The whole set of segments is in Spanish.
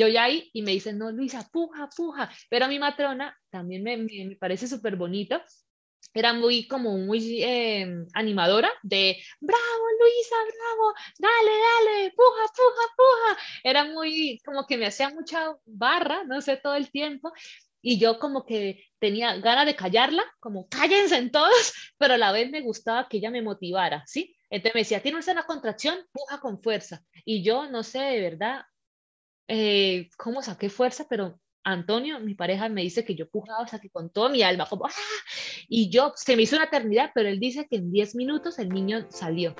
yo ya ahí y me dicen, no, Luisa, puja, puja. Pero mi matrona también me, me, parece súper bonito. Era muy como muy eh, animadora de, bravo, Luisa, bravo, dale, dale, puja, puja, puja. Era muy, como que me hacía mucha barra, no sé, todo el tiempo. Y yo como que tenía ganas de callarla, como cállense en todos, pero a la vez me gustaba que ella me motivara, ¿sí? Entonces me decía, tienes una contracción, puja con fuerza. Y yo no sé de verdad eh, cómo saqué fuerza, pero Antonio, mi pareja, me dice que yo pujaba, o sea, que con toda mi alma, como, ¡ah! Y yo, se me hizo una eternidad, pero él dice que en 10 minutos el niño salió.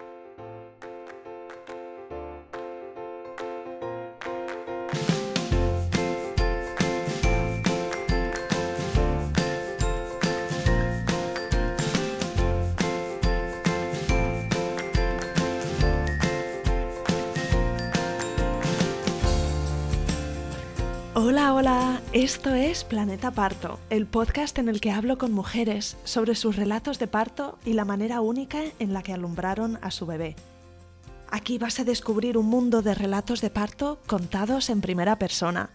Hola, esto es Planeta Parto, el podcast en el que hablo con mujeres sobre sus relatos de parto y la manera única en la que alumbraron a su bebé. Aquí vas a descubrir un mundo de relatos de parto contados en primera persona.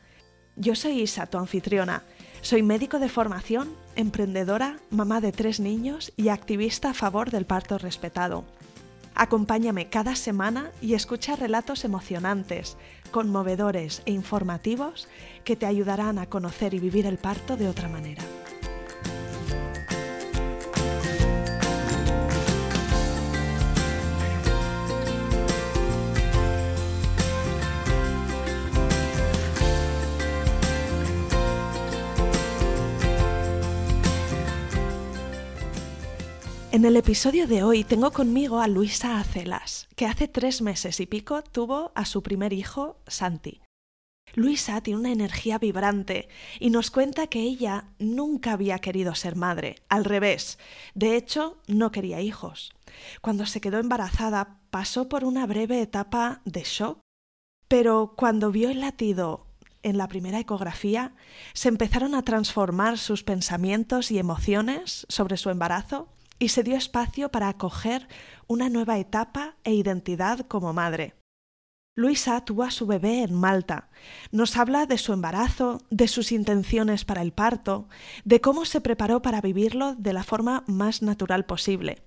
Yo soy Isa, tu anfitriona. Soy médico de formación, emprendedora, mamá de tres niños y activista a favor del parto respetado. Acompáñame cada semana y escucha relatos emocionantes, conmovedores e informativos que te ayudarán a conocer y vivir el parto de otra manera. En el episodio de hoy tengo conmigo a Luisa Acelas, que hace tres meses y pico tuvo a su primer hijo, Santi. Luisa tiene una energía vibrante y nos cuenta que ella nunca había querido ser madre, al revés, de hecho no quería hijos. Cuando se quedó embarazada pasó por una breve etapa de shock, pero cuando vio el latido en la primera ecografía, se empezaron a transformar sus pensamientos y emociones sobre su embarazo y se dio espacio para acoger una nueva etapa e identidad como madre. Luisa tuvo a su bebé en Malta. Nos habla de su embarazo, de sus intenciones para el parto, de cómo se preparó para vivirlo de la forma más natural posible.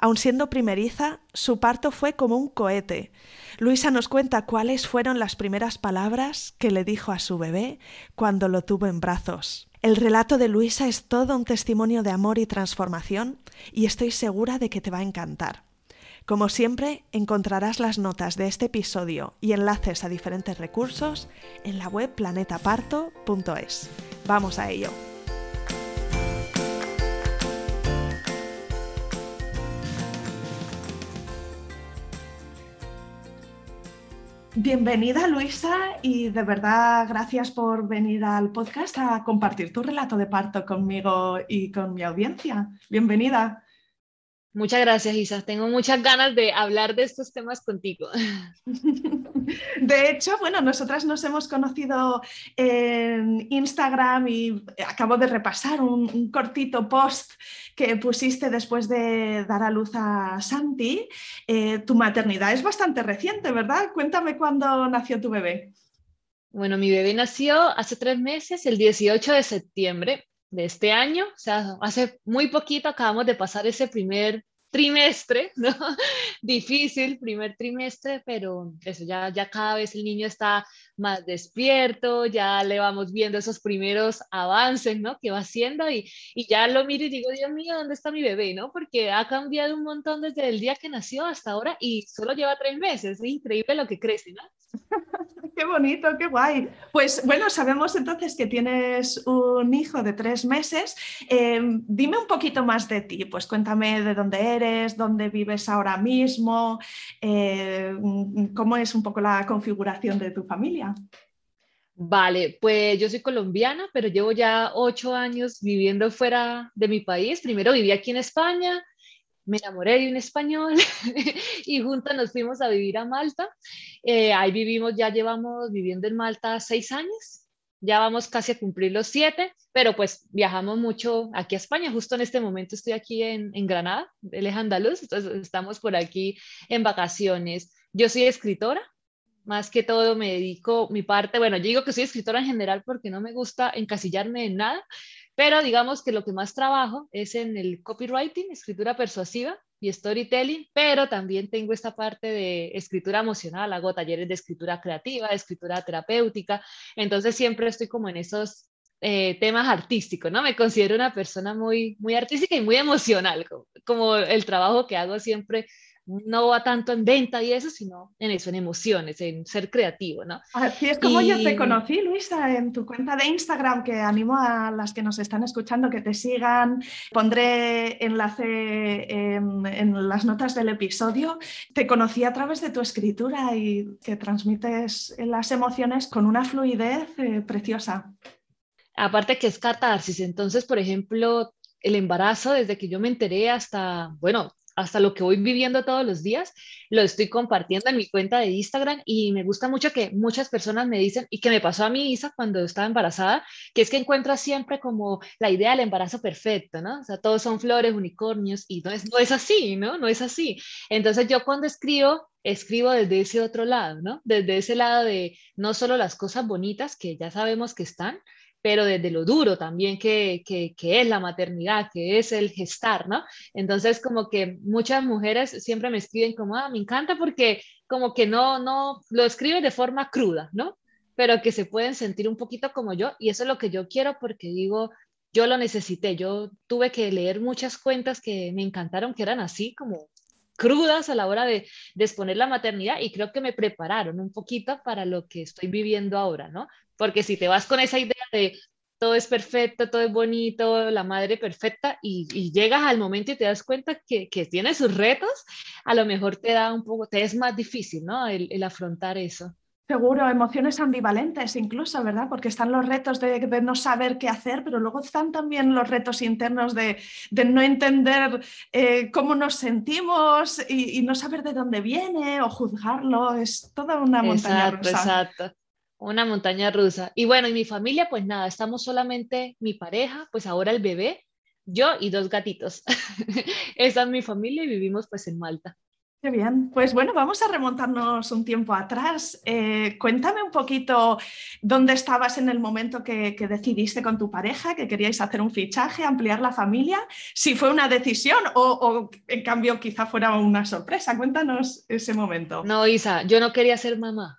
Aun siendo primeriza, su parto fue como un cohete. Luisa nos cuenta cuáles fueron las primeras palabras que le dijo a su bebé cuando lo tuvo en brazos. El relato de Luisa es todo un testimonio de amor y transformación y estoy segura de que te va a encantar. Como siempre, encontrarás las notas de este episodio y enlaces a diferentes recursos en la web planetaparto.es. Vamos a ello. Bienvenida Luisa y de verdad gracias por venir al podcast a compartir tu relato de parto conmigo y con mi audiencia. Bienvenida. Muchas gracias, Isa. Tengo muchas ganas de hablar de estos temas contigo. De hecho, bueno, nosotras nos hemos conocido en Instagram y acabo de repasar un, cortito post que pusiste después de dar a luz a Santi. Eh, tu maternidad es bastante reciente, ¿verdad? Cuéntame cuándo nació tu bebé. Bueno, mi bebé nació hace tres meses, el 18 de septiembre de este año, o sea, hace muy poquito acabamos de pasar ese primer trimestre, ¿no? Difícil, primer trimestre, pero eso ya, ya cada vez el niño está más despierto, ya le vamos viendo esos primeros avances, ¿no? Que va haciendo y, y ya lo miro y digo, Dios mío, ¿dónde está mi bebé, no? Porque ha cambiado un montón desde el día que nació hasta ahora y solo lleva tres meses, es increíble lo que crece, ¿no? qué bonito, qué guay. Pues bueno, sabemos entonces que tienes un hijo de tres meses. Em, dime un poquito más de ti, pues cuéntame de dónde eres, dónde vives ahora mismo, eh, cómo es un poco la configuración de tu familia. Vale, pues yo soy colombiana, pero llevo ya ocho años viviendo fuera de mi país. Primero viví aquí en España, me enamoré de un español y juntos nos fuimos a vivir a Malta. Eh, ahí vivimos, ya llevamos viviendo en Malta seis años, ya vamos casi a cumplir los siete, pero pues viajamos mucho aquí a España. Justo en este momento estoy aquí en, Granada, él es andaluz, entonces estamos por aquí en vacaciones. Yo soy escritora, más que todo me dedico mi parte, bueno, yo digo que soy escritora en general porque no me gusta encasillarme en nada, pero digamos que lo que más trabajo es en el copywriting, escritura persuasiva y storytelling, pero también tengo esta parte de escritura emocional, hago talleres de escritura creativa, de escritura terapéutica, entonces siempre estoy como en esos eh, temas artísticos, ¿no? Me considero una persona muy, muy artística y muy emocional, como el trabajo que hago siempre no va tanto en venta y eso, sino en eso, en emociones, en ser creativo, ¿no? Así es como yo te conocí, Luisa, en tu cuenta de Instagram, que animo a las que nos están escuchando que te sigan. Pondré enlace en, las notas del episodio. Te conocí a través de tu escritura y que transmites las emociones con una fluidez eh, preciosa. Aparte que es catarsis, entonces, por ejemplo, el embarazo, desde que yo me enteré hasta, bueno, hasta lo que voy viviendo todos los días, lo estoy compartiendo en mi cuenta de Instagram y me gusta mucho que muchas personas me dicen, y que me pasó a mí, Isa, cuando estaba embarazada, que es que encuentro siempre como la idea del embarazo perfecto, ¿no? O sea, todos son flores, unicornios, y no es, no es así, ¿no? No es así. Entonces yo cuando escribo, escribo desde ese otro lado, ¿no? Desde ese lado de no solo las cosas bonitas que ya sabemos que están, pero desde lo duro también que, que, es la maternidad, que es el gestar, ¿no? Entonces, como que muchas mujeres siempre me escriben como, ah, me encanta porque como que no, no, lo escriben de forma cruda, ¿no? Pero que se pueden sentir un poquito como yo, y eso es lo que yo quiero porque digo, yo lo necesité, yo tuve que leer muchas cuentas que me encantaron, que eran así como crudas a la hora de, de, exponer la maternidad y creo que me prepararon un poquito para lo que estoy viviendo ahora, ¿no? Porque si te vas con esa idea de todo es perfecto, todo es bonito, la madre perfecta, y, llegas al momento y te das cuenta que, que, tiene sus retos, a lo mejor te da un poco, te es más difícil, ¿no? El, afrontar eso. Seguro, emociones ambivalentes incluso, ¿verdad? Porque están los retos de, no saber qué hacer, pero luego están también los retos internos de, de no entender eh, cómo nos sentimos y, y, no saber de dónde viene o juzgarlo. Es toda una montaña exacto, Exacto, una montaña rusa. Y bueno, y mi familia, pues nada, estamos solamente mi pareja, pues ahora el bebé, yo y dos gatitos. Esa es mi familia y vivimos pues en Malta. Qué bien, pues bueno, vamos a remontarnos un tiempo atrás. Eh, cuéntame un poquito dónde estabas en el momento que, decidiste con tu pareja que queríais hacer un fichaje, ampliar la familia, si fue una decisión o, o en cambio quizá fuera una sorpresa. Cuéntanos ese momento. No, Isa, yo no quería ser mamá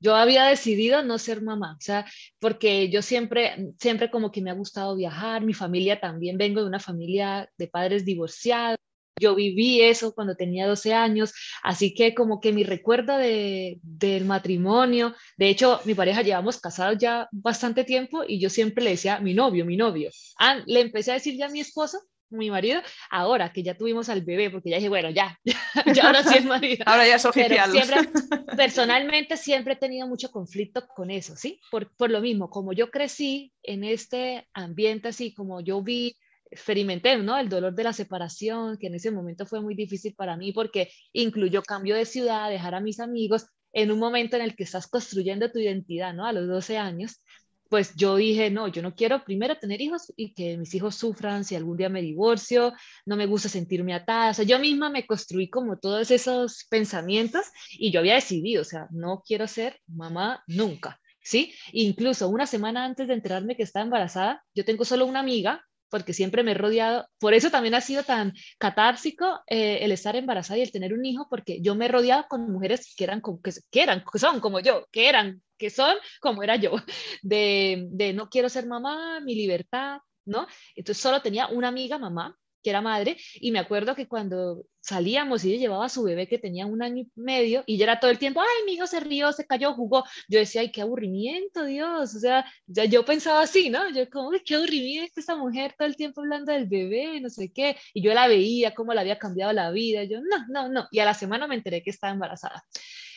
yo había decidido no ser mamá, o sea, porque yo siempre, siempre como que me ha gustado viajar, mi familia también, vengo de una familia de padres divorciados, yo viví eso cuando tenía 12 años, así que como que mi recuerdo de, del matrimonio, de hecho mi pareja llevamos casados ya bastante tiempo y yo siempre le decía mi novio, mi novio. Ah, le empecé a decir ya a mi esposo mi marido, ahora que ya tuvimos al bebé, porque ya dije, bueno, ya, ya ahora sí es marido. ahora ya es oficial. siempre, personalmente siempre he tenido mucho conflicto con eso, ¿sí? Por, por lo mismo, como yo crecí en este ambiente así, como yo vi, experimenté, ¿no? El dolor de la separación, que en ese momento fue muy difícil para mí porque incluyó cambio de ciudad, dejar a mis amigos en un momento en el que estás construyendo tu identidad, ¿no? A los 12 años pues yo dije, no, yo no quiero primero tener hijos y que mis hijos sufran si algún día me divorcio, no me gusta sentirme atada, o sea, yo misma me construí como todos esos pensamientos y yo había decidido, o sea, no quiero ser mamá nunca, ¿sí? Incluso una semana antes de enterarme que estaba embarazada, yo tengo solo una amiga porque siempre me he rodeado, por eso también ha sido tan catársico eh, el estar embarazada y el tener un hijo, porque yo me he rodeado con mujeres que eran, que, que eran, que son como yo, que eran, que son como era yo, de, de no quiero ser mamá, mi libertad, ¿no? Entonces solo tenía una amiga mamá que era madre, y me acuerdo que cuando salíamos y ella llevaba a su bebé que tenía un año y medio, y ya era todo el tiempo, ay, mi hijo se rió, se cayó, jugó, yo decía, ay, qué aburrimiento, Dios, o sea, yo pensaba así, ¿no? Yo como, qué aburrimiento esta mujer todo el tiempo hablando del bebé, no sé qué, y yo la veía, cómo le había cambiado la vida, yo, no, no, no, y a la semana me enteré que estaba embarazada.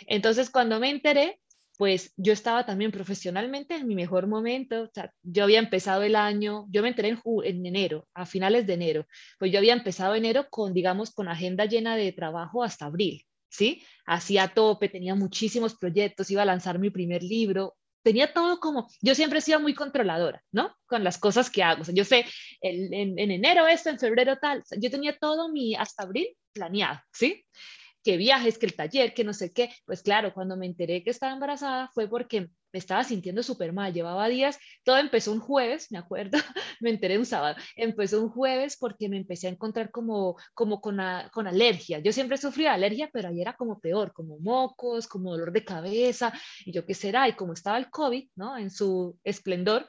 Entonces, cuando me enteré, pues yo estaba también profesionalmente en mi mejor momento, o sea, yo había empezado el año, yo me enteré en, en, enero, a finales de enero, pues yo había empezado enero con, digamos, con agenda llena de trabajo hasta abril, ¿sí? Hacía tope, tenía muchísimos proyectos, iba a lanzar mi primer libro, tenía todo como, yo siempre he sido muy controladora, ¿no? Con las cosas que hago, o sea, yo sé, en, enero esto, en febrero tal, yo tenía todo mi, hasta abril planeado, ¿sí? Que viajes, que el taller, que no sé qué. Pues claro, cuando me enteré que estaba embarazada fue porque me estaba sintiendo súper mal, llevaba días, todo empezó un jueves, me acuerdo, me enteré un sábado, empezó un jueves porque me empecé a encontrar como, como con, con alergia. Yo siempre sufrí de alergia, pero ahí era como peor, como mocos, como dolor de cabeza, y yo qué será, y como estaba el COVID, ¿no? En su esplendor,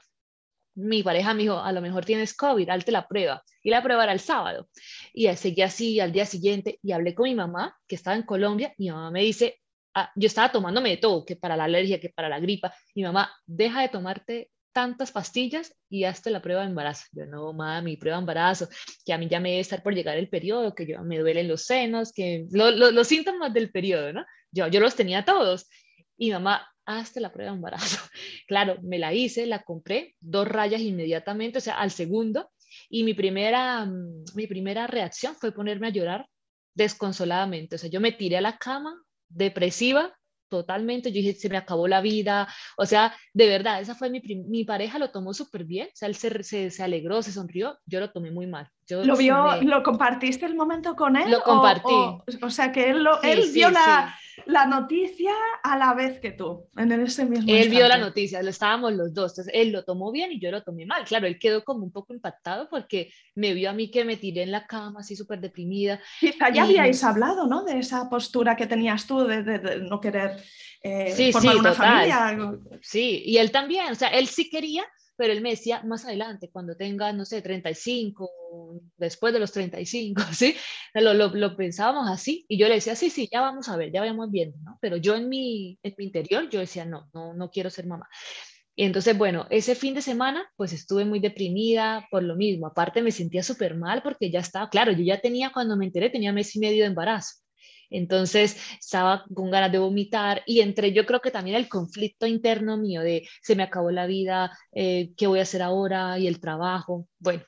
mi pareja me dijo, a lo mejor tienes COVID, hazte la prueba. Y la prueba era el sábado. Y seguí así al día siguiente y hablé con mi mamá, que estaba en Colombia, y mi mamá me dice, ah, yo estaba tomándome de todo, que para la alergia, que para la gripa. Y mamá, deja de tomarte tantas pastillas y hazte la prueba de embarazo. Yo, no, mami, prueba de embarazo, que a mí ya me debe estar por llegar el periodo, que yo me duelen los senos, que los síntomas del periodo, ¿no? Yo, yo los tenía todos. Y mamá, hasta la prueba de embarazo. Claro, me la hice, la compré, dos rayas inmediatamente, o sea, al segundo, y mi primera, mm, mi primera reacción fue ponerme a llorar desconsoladamente. O sea, yo me tiré a la cama depresiva totalmente, yo dije, se me acabó la vida, o sea, de verdad, esa fue mi, mi pareja, lo tomó súper bien, o sea, él se, se, alegró, se sonrió, yo lo tomé muy mal. Yo ¿Lo vio, lo compartiste el momento con él? Lo compartí. O, sea, que él, lo, él vio la, la, noticia a la vez que tú, en ese mismo Él vio la noticia, lo estábamos los dos, entonces él lo tomó bien y yo lo tomé mal, claro, él quedó como un poco impactado porque me vio a mí que me tiré en la cama así súper deprimida. Quizá ya habíais hablado, ¿no? De esa postura que tenías tú de, de no querer eh, sí, sí, total. Sí, y él también, o sea, él sí quería, pero él me decía más adelante, cuando tenga, no sé, 35, después de los 35, ¿sí? Lo, lo, pensábamos así, y yo le decía, sí, sí, ya vamos a ver, ya vamos viendo, ¿no? Pero yo en mi, en mi interior, yo decía, no, no, no quiero ser mamá. Y entonces, bueno, ese fin de semana, pues estuve muy deprimida por lo mismo. Aparte, me sentía súper mal porque ya estaba, claro, yo ya tenía, cuando me enteré, tenía mes y medio de embarazo. Entonces estaba con ganas de vomitar y entre yo creo que también el conflicto interno mío de se me acabó la vida, eh, ¿qué voy a hacer ahora? Y el trabajo. Bueno,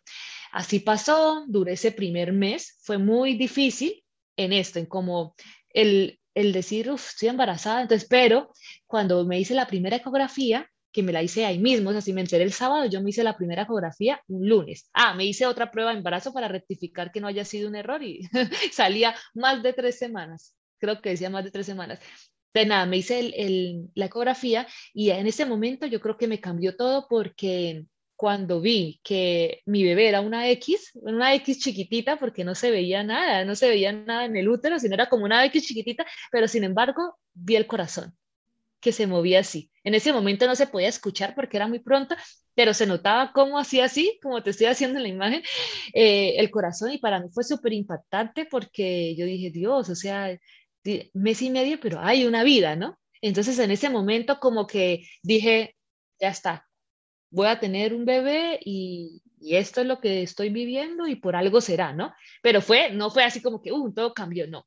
así pasó, duré ese primer mes, fue muy difícil en esto, en como el, el decir, uff, estoy embarazada, entonces, pero cuando me hice la primera ecografía, que me la hice ahí mismo, o sea, si me enteré el sábado, yo me hice la primera ecografía un lunes. Ah, me hice otra prueba de embarazo para rectificar que no haya sido un error y salía más de tres semanas, creo que decía más de tres semanas. De nada, me hice el, la ecografía y en ese momento yo creo que me cambió todo porque cuando vi que mi bebé era una X, una X chiquitita, porque no se veía nada, no se veía nada en el útero, sino era como una X chiquitita, pero sin embargo vi el corazón que se movía así. En ese momento no se podía escuchar porque era muy pronto, pero se notaba cómo hacía así, como te estoy haciendo en la imagen, eh, el corazón y para mí fue súper impactante porque yo dije, Dios, o sea, mes y medio, pero hay una vida, ¿no? Entonces en ese momento como que dije, ya está, voy a tener un bebé y, esto es lo que estoy viviendo y por algo será, ¿no? Pero fue, no fue así como que, uh, todo cambió, no.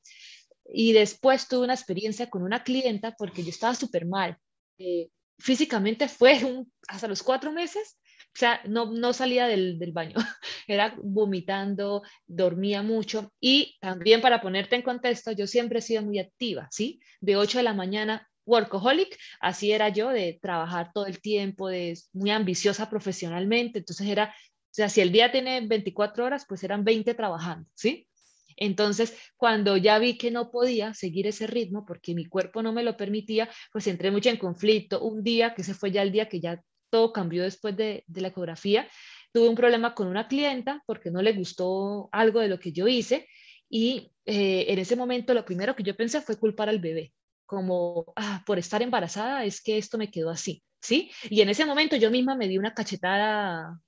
Y después tuve una experiencia con una clienta porque yo estaba súper mal. Eh, físicamente fue hasta los cuatro meses, o sea, no, no salía del, del, baño, era vomitando, dormía mucho y también para ponerte en contexto, yo siempre he sido muy activa, ¿sí? De 8 de la mañana, workaholic, así era yo, de trabajar todo el tiempo, de muy ambiciosa profesionalmente, entonces era, o sea, si el día tiene 24 horas, pues eran 20 trabajando, ¿sí? Entonces, cuando ya vi que no podía seguir ese ritmo porque mi cuerpo no me lo permitía, pues entré mucho en conflicto. Un día, que se fue ya el día que ya todo cambió después de, la ecografía, tuve un problema con una clienta porque no le gustó algo de lo que yo hice y eh, en ese momento lo primero que yo pensé fue culpar al bebé, como ah, por estar embarazada es que esto me quedó así, ¿sí? Y en ese momento yo misma me di una cachetada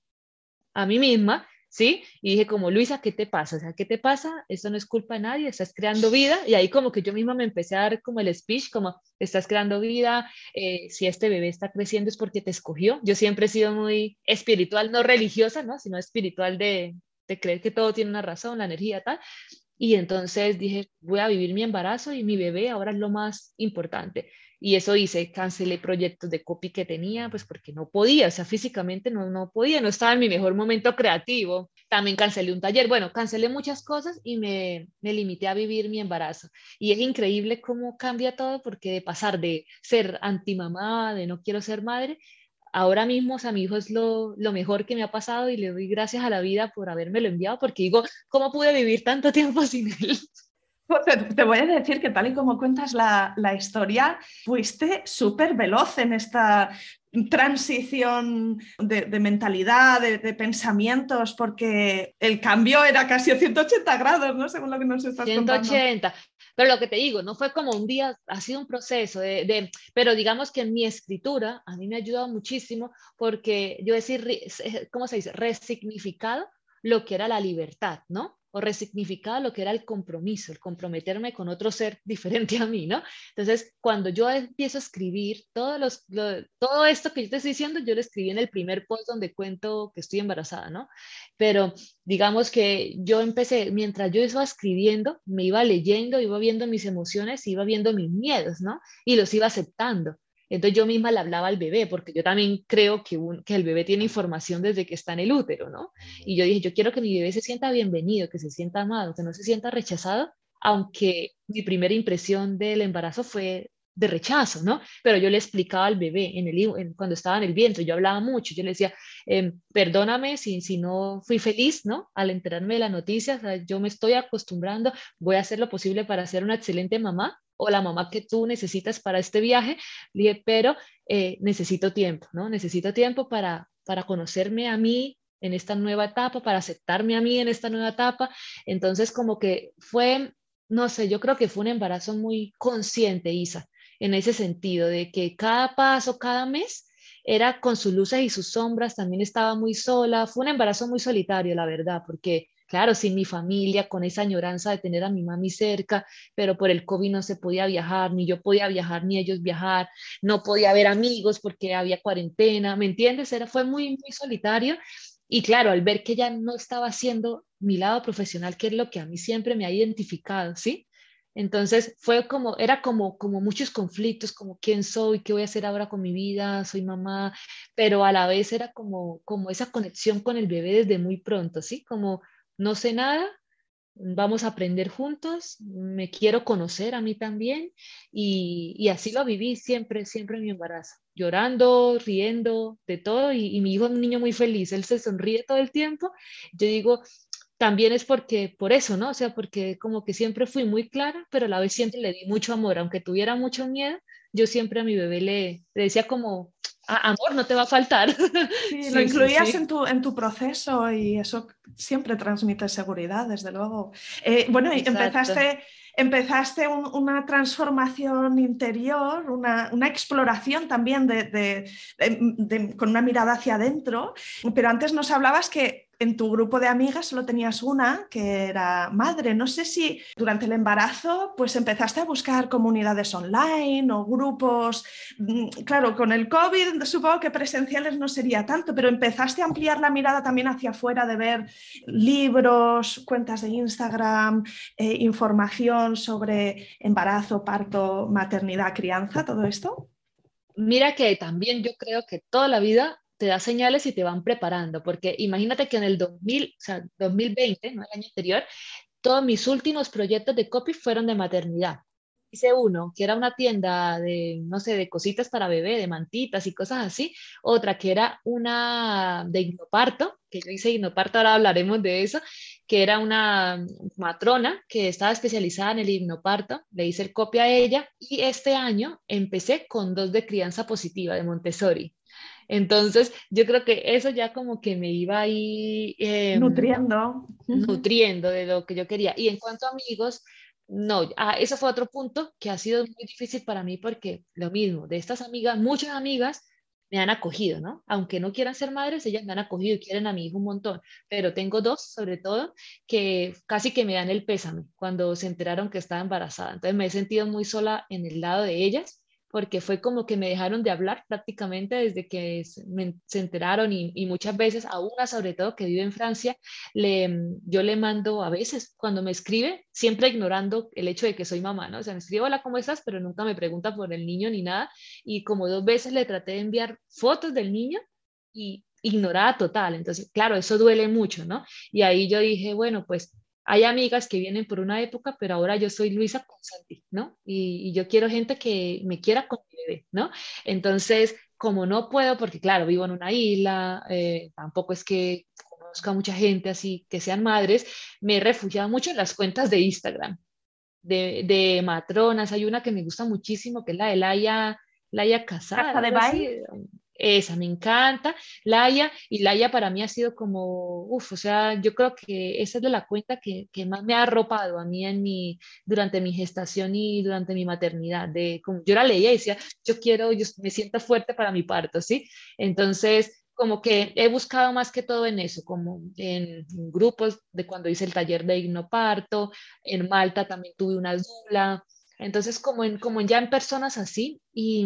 a mí misma ¿sí? Y dije como, Luisa, ¿qué te pasa? O sea, ¿qué te pasa? Esto no es culpa de nadie, estás creando vida. Y ahí como que yo misma me empecé a dar como el speech, como, estás creando vida, eh, si este bebé está creciendo es porque te escogió. Yo siempre he sido muy espiritual, no religiosa, ¿no? Sino espiritual de, de creer que todo tiene una razón, la energía, tal. Y entonces dije, voy a vivir mi embarazo y mi bebé ahora es lo más importante. Y eso hice, cancelé proyectos de copy que tenía, pues porque no podía, o sea, físicamente no, no podía, no estaba en mi mejor momento creativo. También cancelé un taller, bueno, cancelé muchas cosas y me, me limité a vivir mi embarazo. Y es increíble cómo cambia todo, porque de pasar de ser antimamá, de no quiero ser madre, ahora mismo, o sea, mi hijo es lo, lo, mejor que me ha pasado y le doy gracias a la vida por habérmelo enviado, porque digo, ¿cómo pude vivir tanto tiempo sin él? Te, voy a decir que tal y como cuentas la, historia, fuiste súper veloz en esta transición de, mentalidad, de, pensamientos, porque el cambio era casi a 180 grados, ¿no? Según lo que nos estás 180. Pero lo que te digo, no fue como un día, ha sido un proceso de, pero digamos que en mi escritura a mí me ha ayudado muchísimo porque yo decir, ¿cómo se dice? Resignificado lo que era la libertad, ¿no? O resignificado lo que era el compromiso, el comprometerme con otro ser diferente a mí, ¿no? Entonces, cuando yo empiezo a escribir todos los, todo esto que yo te estoy diciendo, yo lo escribí en el primer post donde cuento que estoy embarazada, ¿no? Pero digamos que yo empecé, mientras yo iba escribiendo, me iba leyendo, iba viendo mis emociones, iba viendo mis miedos, ¿no? Y los iba aceptando. Entonces yo misma le hablaba al bebé, porque yo también creo que, el bebé tiene información desde que está en el útero, ¿no? Y yo dije, yo quiero que mi bebé se sienta bienvenido, que se sienta amado, que no se sienta rechazado, aunque mi primera impresión del embarazo fue de rechazo, ¿no? Pero yo le explicaba al bebé en el, cuando estaba en el vientre, yo hablaba mucho, yo le decía, em, perdóname si no fui feliz, ¿no? Al enterarme de la noticia, yo me estoy acostumbrando, voy a hacer lo posible para ser una excelente mamá, o la mamá que tú necesitas para este viaje, dije, pero eh, necesito tiempo, ¿no? Necesito tiempo para, para conocerme a mí en esta nueva etapa, para aceptarme a mí en esta nueva etapa. Entonces, como que fue, no sé, yo creo que fue un embarazo muy consciente, Isa, en ese sentido, de que cada paso, cada mes, era con sus luces y sus sombras, también estaba muy sola, fue un embarazo muy solitario, la verdad, porque claro, sin mi familia, con esa añoranza de tener a mi mami cerca, pero por el COVID no se podía viajar, ni yo podía viajar, ni ellos viajar, no podía ver amigos porque había cuarentena, ¿me entiendes? Era, fue muy, muy solitario. Y claro, al ver que ya no estaba haciendo mi lado profesional, que es lo que a mí siempre me ha identificado, ¿sí? Entonces fue como, era como, como muchos conflictos, como quién soy, qué voy a hacer ahora con mi vida, soy mamá, pero a la vez era como, como esa conexión con el bebé desde muy pronto, ¿sí? Como no sé nada, vamos a aprender juntos, me quiero conocer a mí también y, así lo viví siempre, siempre en mi embarazo, llorando, riendo, de todo y, mi hijo es un niño muy feliz, él se sonríe todo el tiempo. Yo digo, también es porque, por eso, ¿no? O sea, porque como que siempre fui muy clara, pero a la vez siempre le di mucho amor, aunque tuviera mucho miedo, yo siempre a mi bebé le, le decía como, amor no te va a faltar. Sí, lo incluías En, tu, en tu proceso y eso siempre transmite seguridad, desde luego. Eh, bueno, empezaste, empezaste una transformación interior, una, una exploración también de, con una mirada hacia adentro, pero antes nos hablabas que en tu grupo de amigas solo tenías una que era madre. No sé si durante el embarazo pues empezaste a buscar comunidades online o grupos. Mm, claro, con el COVID supongo que presenciales no sería tanto, pero empezaste a ampliar la mirada también hacia afuera de ver libros, cuentas de Instagram, eh, información sobre embarazo, parto, maternidad, crianza, todo esto. Mira que también yo creo que toda la vida te da señales y te van preparando, porque imagínate que en el 2000, o sea, 2020, ¿no? el año anterior, todos mis últimos proyectos de copy fueron de maternidad. Hice uno que era una tienda de, no sé, de cositas para bebé, de mantitas y cosas así. Otra que era una de hipnoparto, que yo hice hipnoparto, ahora hablaremos de eso, que era una matrona que estaba especializada en el hipnoparto. Le hice el copia a ella y este año empecé con dos de crianza positiva de Montessori. Entonces, yo creo que eso ya como que me iba ahí... Em, nutriendo. Nutriendo de lo que yo quería. Y en cuanto a amigos, no, ah, eso fue otro punto que ha sido muy difícil para mí porque lo mismo, de estas amigas, muchas amigas me han acogido, ¿no? Aunque no quieran ser madres, ellas me han acogido y quieren a mi hijo un montón, pero tengo dos, sobre todo, que casi que me dan el pésame cuando se enteraron que estaba embarazada. Entonces me he sentido muy sola en el lado de ellas porque fue como que me dejaron de hablar prácticamente desde que se enteraron y, muchas veces, a una sobre todo que vive en Francia, le, yo le mando a veces cuando me escribe, siempre ignorando el hecho de que soy mamá, ¿no? O sea, me escribe, hola, ¿cómo estás? Pero nunca me pregunta por el niño ni nada. Y como dos veces le traté de enviar fotos del niño y ignorada total. Entonces, claro, eso duele mucho, ¿no? Y ahí yo dije, bueno, pues hay amigas que vienen por una época, pero ahora yo soy Luisa con Santi, ¿no? Y, yo quiero gente que me quiera con mi bebé, ¿no? Entonces, como no puedo, porque claro, vivo en una isla, eh, tampoco es que conozca mucha gente así que sean madres, me he refugiado mucho en las cuentas de Instagram. de, matronas. Hay una que me gusta muchísimo, que es la de Laia, Laia Casada. de baile? Esa me encanta, Laia, y Laia para mí ha sido como, uff, o sea, yo creo que esa es de la cuenta que, que, más me ha arropado a mí en mi, durante mi gestación y durante mi maternidad. De, como, yo la leía y decía, yo quiero, yo me siento fuerte para mi parto, ¿sí? Entonces, como que he buscado más que todo en eso, como en, grupos de cuando hice el taller de hipnoparto, en Malta también tuve una dula, entonces, como en, como ya en personas así, y,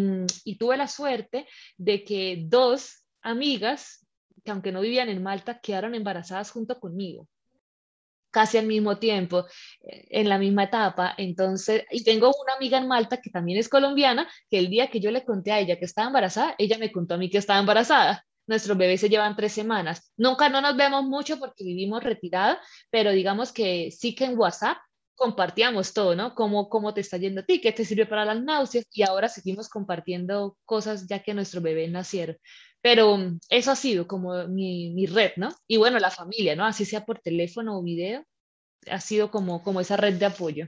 tuve la suerte de que dos amigas, que aunque no vivían en Malta, quedaron embarazadas junto conmigo casi al mismo tiempo, eh, en la misma etapa. Entonces, y tengo una amiga en Malta que también es colombiana, que el día que yo le conté a ella que estaba embarazada, ella me contó a mí que estaba embarazada. Nuestros bebés se llevan tres semanas. Nunca no nos vemos mucho porque vivimos retirada, pero digamos que sí que en WhatsApp compartíamos todo, ¿no? Cómo, cómo te está yendo a ti, qué te sirve para las náuseas y ahora seguimos compartiendo cosas ya que nuestro bebé nacieron. Pero mm, eso ha sido como mi, mi, red, ¿no? Y bueno, la familia, ¿no? Así sea por teléfono o video, ha sido como, como esa red de apoyo.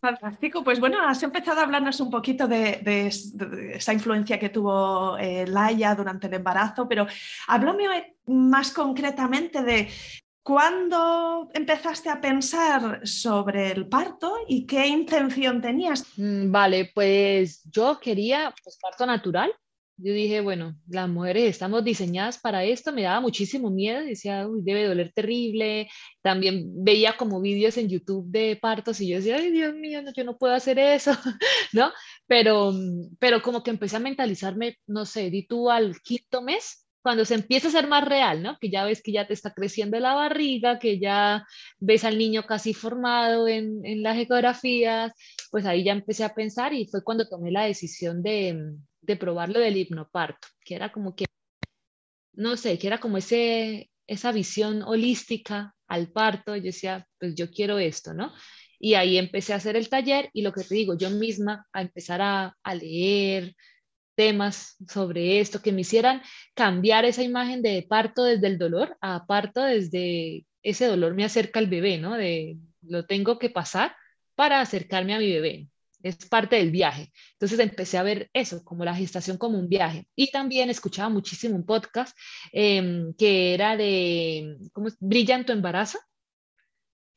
Fantástico. Pues bueno, has empezado a hablarnos un poquito de, esa influencia que tuvo eh, Laia durante el embarazo, pero háblame más concretamente de ¿Cuándo empezaste a pensar sobre el parto y qué intención tenías? Mm, vale, pues yo quería pues, parto natural. Yo dije, bueno, las mujeres estamos diseñadas para esto, me daba muchísimo miedo, decía, uy, debe doler terrible. También veía como vídeos en YouTube de partos y yo decía, ay, Dios mío, no, yo no puedo hacer eso, ¿no? Pero, pero como que empecé a mentalizarme, no sé, di tú al quinto mes, cuando se empieza a ser más real, ¿no? Que ya ves que ya te está creciendo la barriga, que ya ves al niño casi formado en, las ecografías, pues ahí ya empecé a pensar y fue cuando tomé la decisión de, de probarlo del hipnoparto, que era como que, no sé, que era como ese, esa visión holística al parto, yo decía, pues yo quiero esto, ¿no? Y ahí empecé a hacer el taller y lo que te digo, yo misma a empezar a, a leer, temas sobre esto que me hicieran cambiar esa imagen de parto desde el dolor a parto desde ese dolor me acerca al bebé, ¿no? De lo tengo que pasar para acercarme a mi bebé. Es parte del viaje. Entonces empecé a ver eso, como la gestación como un viaje. Y también escuchaba muchísimo un podcast em, que era de, ¿cómo es? Brilla en tu embarazo.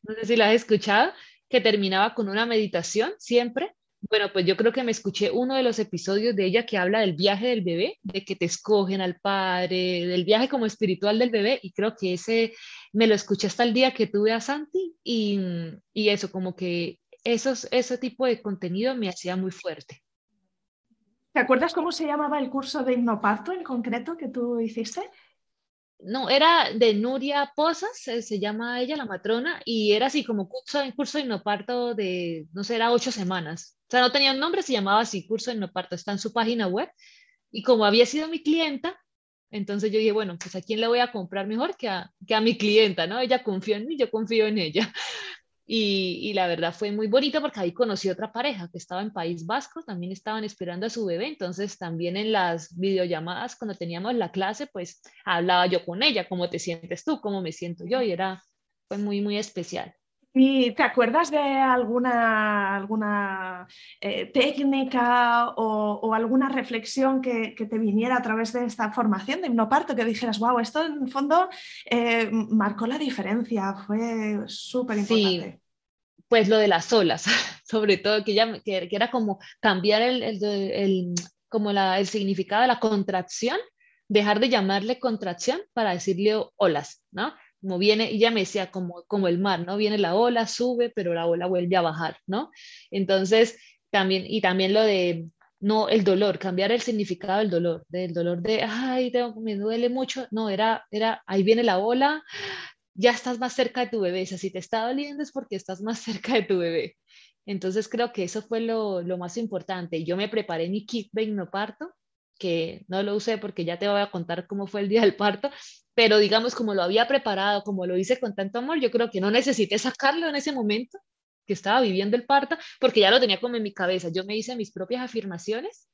No sé si la has escuchado, que terminaba con una meditación siempre bueno, pues yo creo que me escuché uno de los episodios de ella que habla del viaje del bebé, de que te escogen al padre, del viaje como espiritual del bebé, y creo que ese me lo escuché hasta el día que tuve a Santi, y, y eso, como que esos, ese tipo de contenido me hacía muy fuerte. ¿Te acuerdas cómo se llamaba el curso de hipnoparto en concreto que tú hiciste? no, era de Nuria Posas, se, llama ella la matrona, y era así como curso, curso de hipnoparto de, no sé, era ocho semanas. O sea, no tenía un nombre, se llamaba así, curso de hipnoparto, está en su página web. Y como había sido mi clienta, entonces yo dije, bueno, pues a quién le voy a comprar mejor que a, que a mi clienta, ¿no? Ella confió en mí, yo confío en ella. Y, la verdad fue muy bonito porque ahí conocí otra pareja que estaba en País Vasco, también estaban esperando a su bebé, entonces también en las videollamadas cuando teníamos la clase, pues hablaba yo con ella, cómo te sientes tú, cómo me siento yo, y era, fue muy, muy especial. ¿Y te acuerdas de alguna, alguna eh, técnica o, alguna reflexión que, te viniera a través de esta formación de hipnoparto que dijeras, wow, esto en el fondo eh, marcó la diferencia, fue súper importante? Sí, pues lo de las olas, sobre todo, que, ya, que, era como cambiar el, el, como la, el significado de la contracción, dejar de llamarle contracción para decirle olas, ¿no? Como viene, y ya me decía, como, como el mar, ¿no? Viene la ola, sube, pero la ola vuelve a bajar, ¿no? Entonces, también, y también lo de, no, el dolor, cambiar el significado del dolor, del dolor de, ay, me duele mucho, no, era, era, ahí viene la ola, ya estás más cerca de tu bebé, si te está doliendo es porque estás más cerca de tu bebé. Entonces creo que eso fue lo, lo más importante. Yo me preparé mi kit de parto que no lo usé porque ya te voy a contar cómo fue el día del parto, pero digamos como lo había preparado, como lo hice con tanto amor, yo creo que no necesité sacarlo en ese momento que estaba viviendo el parto, porque ya lo tenía como en mi cabeza. Yo me hice mis propias afirmaciones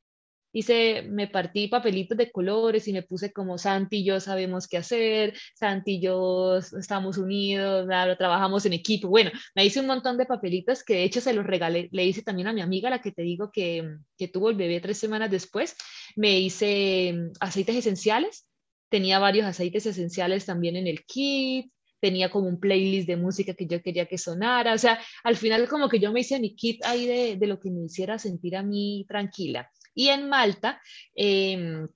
hice, me partí papelitos de colores y me puse como Santi y yo sabemos qué hacer, Santi y yo estamos unidos, trabajamos en equipo. Bueno, me hice un montón de papelitos que de hecho se los regalé, le hice también a mi amiga, la que te digo que, que tuvo el bebé tres semanas después. Me hice mm, aceites esenciales, tenía varios aceites esenciales también en el kit, tenía como un playlist de música que yo quería que sonara, o sea, al final como que yo me hice mi kit ahí de, de lo que me hiciera sentir a mí tranquila. Y en Malta em,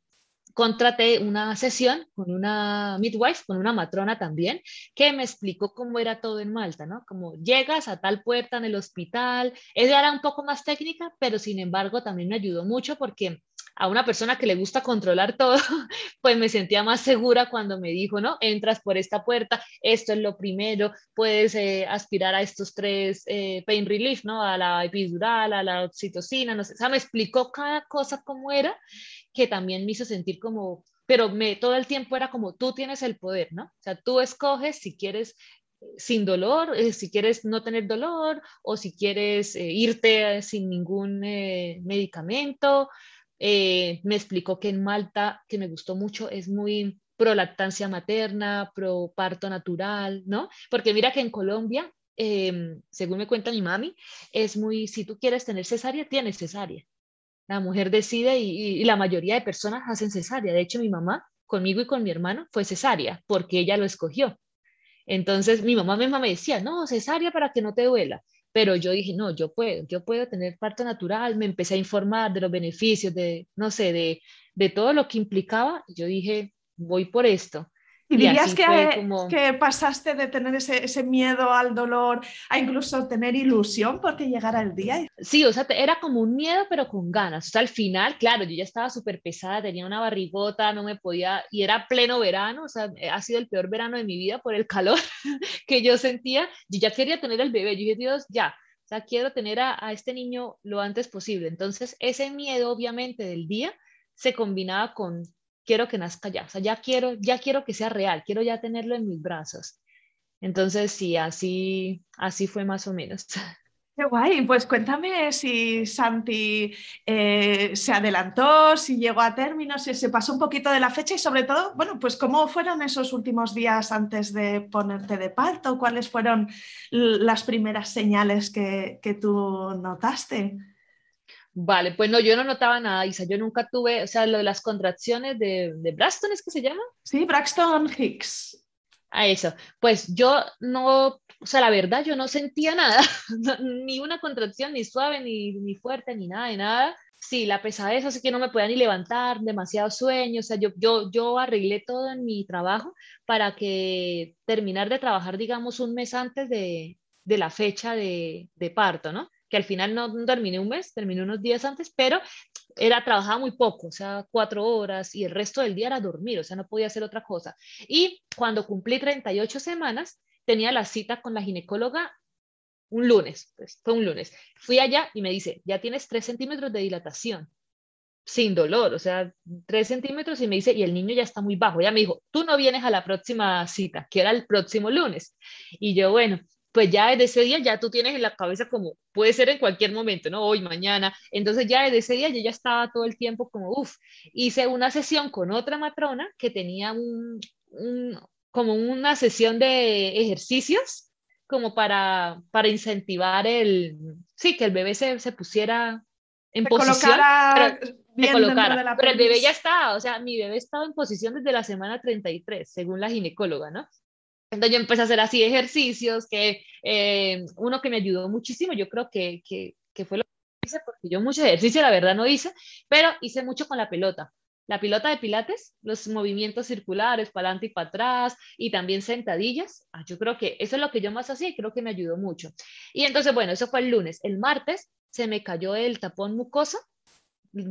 contraté una sesión con una midwife, con una matrona también, que me explicó cómo era todo en Malta, ¿no? Como llegas a tal puerta en el hospital, ella era un poco más técnica, pero sin embargo también me ayudó mucho porque a una persona que le gusta controlar todo, pues me sentía más segura cuando me dijo, ¿no? Entras por esta puerta, esto es lo primero, puedes eh, aspirar a estos tres eh, pain relief, ¿no? A la epidural, a la oxitocina, no sé, o sea, me explicó cada cosa cómo era, que también me hizo sentir como, pero me, todo el tiempo era como, tú tienes el poder, ¿no? O sea, tú escoges si quieres eh, sin dolor, si quieres no tener dolor o si quieres irte sin ningún medicamento, eh, me explicó que en Malta, que me gustó mucho, es muy pro lactancia materna, pro parto natural, ¿no? Porque mira que en Colombia, em, según me cuenta mi mami, es muy, si tú quieres tener cesárea, tienes cesárea. La mujer decide y, la mayoría de personas hacen cesárea. De hecho, mi mamá, conmigo y con mi hermano, fue cesárea porque ella lo escogió. Entonces, mi mamá misma me decía, no, cesárea para que no te duela pero yo dije, no, yo puedo, yo puedo tener parto natural, me empecé a informar de los beneficios, de, no sé, de, de todo lo que implicaba, yo dije, voy por esto. ¿Y dirías que, que, pasaste de tener ese, ese, miedo al dolor a incluso tener ilusión porque llegara el día? Sí, o sea, era como un miedo, pero con ganas. O sea, al final, claro, yo ya estaba súper pesada, tenía una barrigota, no me podía, y era pleno verano, o sea, ha sido el peor verano de mi vida por el calor que yo sentía. Yo ya quería tener el bebé, yo dije, Dios, ya, o sea, quiero tener a, a este niño lo antes posible. Entonces, ese miedo, obviamente, del día se combinaba con quiero que nazca ya, o sea, ya quiero, ya quiero que sea real, quiero ya tenerlo en mis brazos. Entonces, sí, así, así fue más o menos. Qué guay, pues cuéntame si Santi eh, se adelantó, si llegó a término, si se pasó un poquito de la fecha y sobre todo, bueno, pues cómo fueron esos últimos días antes de ponerte de parto, cuáles fueron las primeras señales que, que tú notaste. Vale, pues no, yo no notaba nada, Isa. Yo nunca tuve, o sea, lo de las contracciones de, de Braxton, ¿es que se llama? Sí, Braxton Hicks. A eso. Pues yo no, o sea, la verdad, yo no sentía nada, ni una contracción, ni suave, ni, ni fuerte, ni nada, de nada. Sí, la pesadez, así que no me podía ni levantar, demasiado sueño, o sea, yo, yo, yo arreglé todo en mi trabajo para que terminar de trabajar, digamos, un mes antes de, de la fecha de, de parto, ¿no? Que al final no terminé un mes, terminé unos días antes, pero era trabajaba muy poco, o sea, cuatro horas y el resto del día era dormir, o sea, no podía hacer otra cosa. Y cuando cumplí 38 semanas, tenía la cita con la ginecóloga un lunes, pues fue un lunes. Fui allá y me dice, ya tienes tres centímetros de dilatación, sin dolor, o sea, tres centímetros y me dice, y el niño ya está muy bajo. Ya me dijo, tú no vienes a la próxima cita, que era el próximo lunes. Y yo, bueno, pues ya desde ese día ya tú tienes en la cabeza como, puede ser en cualquier momento, ¿no? Hoy, mañana. Entonces ya desde ese día yo ya estaba todo el tiempo como, uff, hice una sesión con otra matrona que tenía un, como una sesión de ejercicios como para, para incentivar el, sí, que el bebé se, se pusiera en posición. Pero, pero el bebé ya estaba, o sea, mi bebé estaba en posición desde la semana 33, según la ginecóloga, ¿no? Entonces yo empecé a hacer así ejercicios, que eh, uno que me ayudó muchísimo, yo creo que, que, que, fue lo que hice, porque yo mucho ejercicio la verdad no hice, pero hice mucho con la pelota. La pelota de pilates, los movimientos circulares, para adelante y para atrás, y también sentadillas. Ah, yo creo que eso es lo que yo más hacía y creo que me ayudó mucho. Y entonces, bueno, eso fue el lunes. El martes se me cayó el tapón mucoso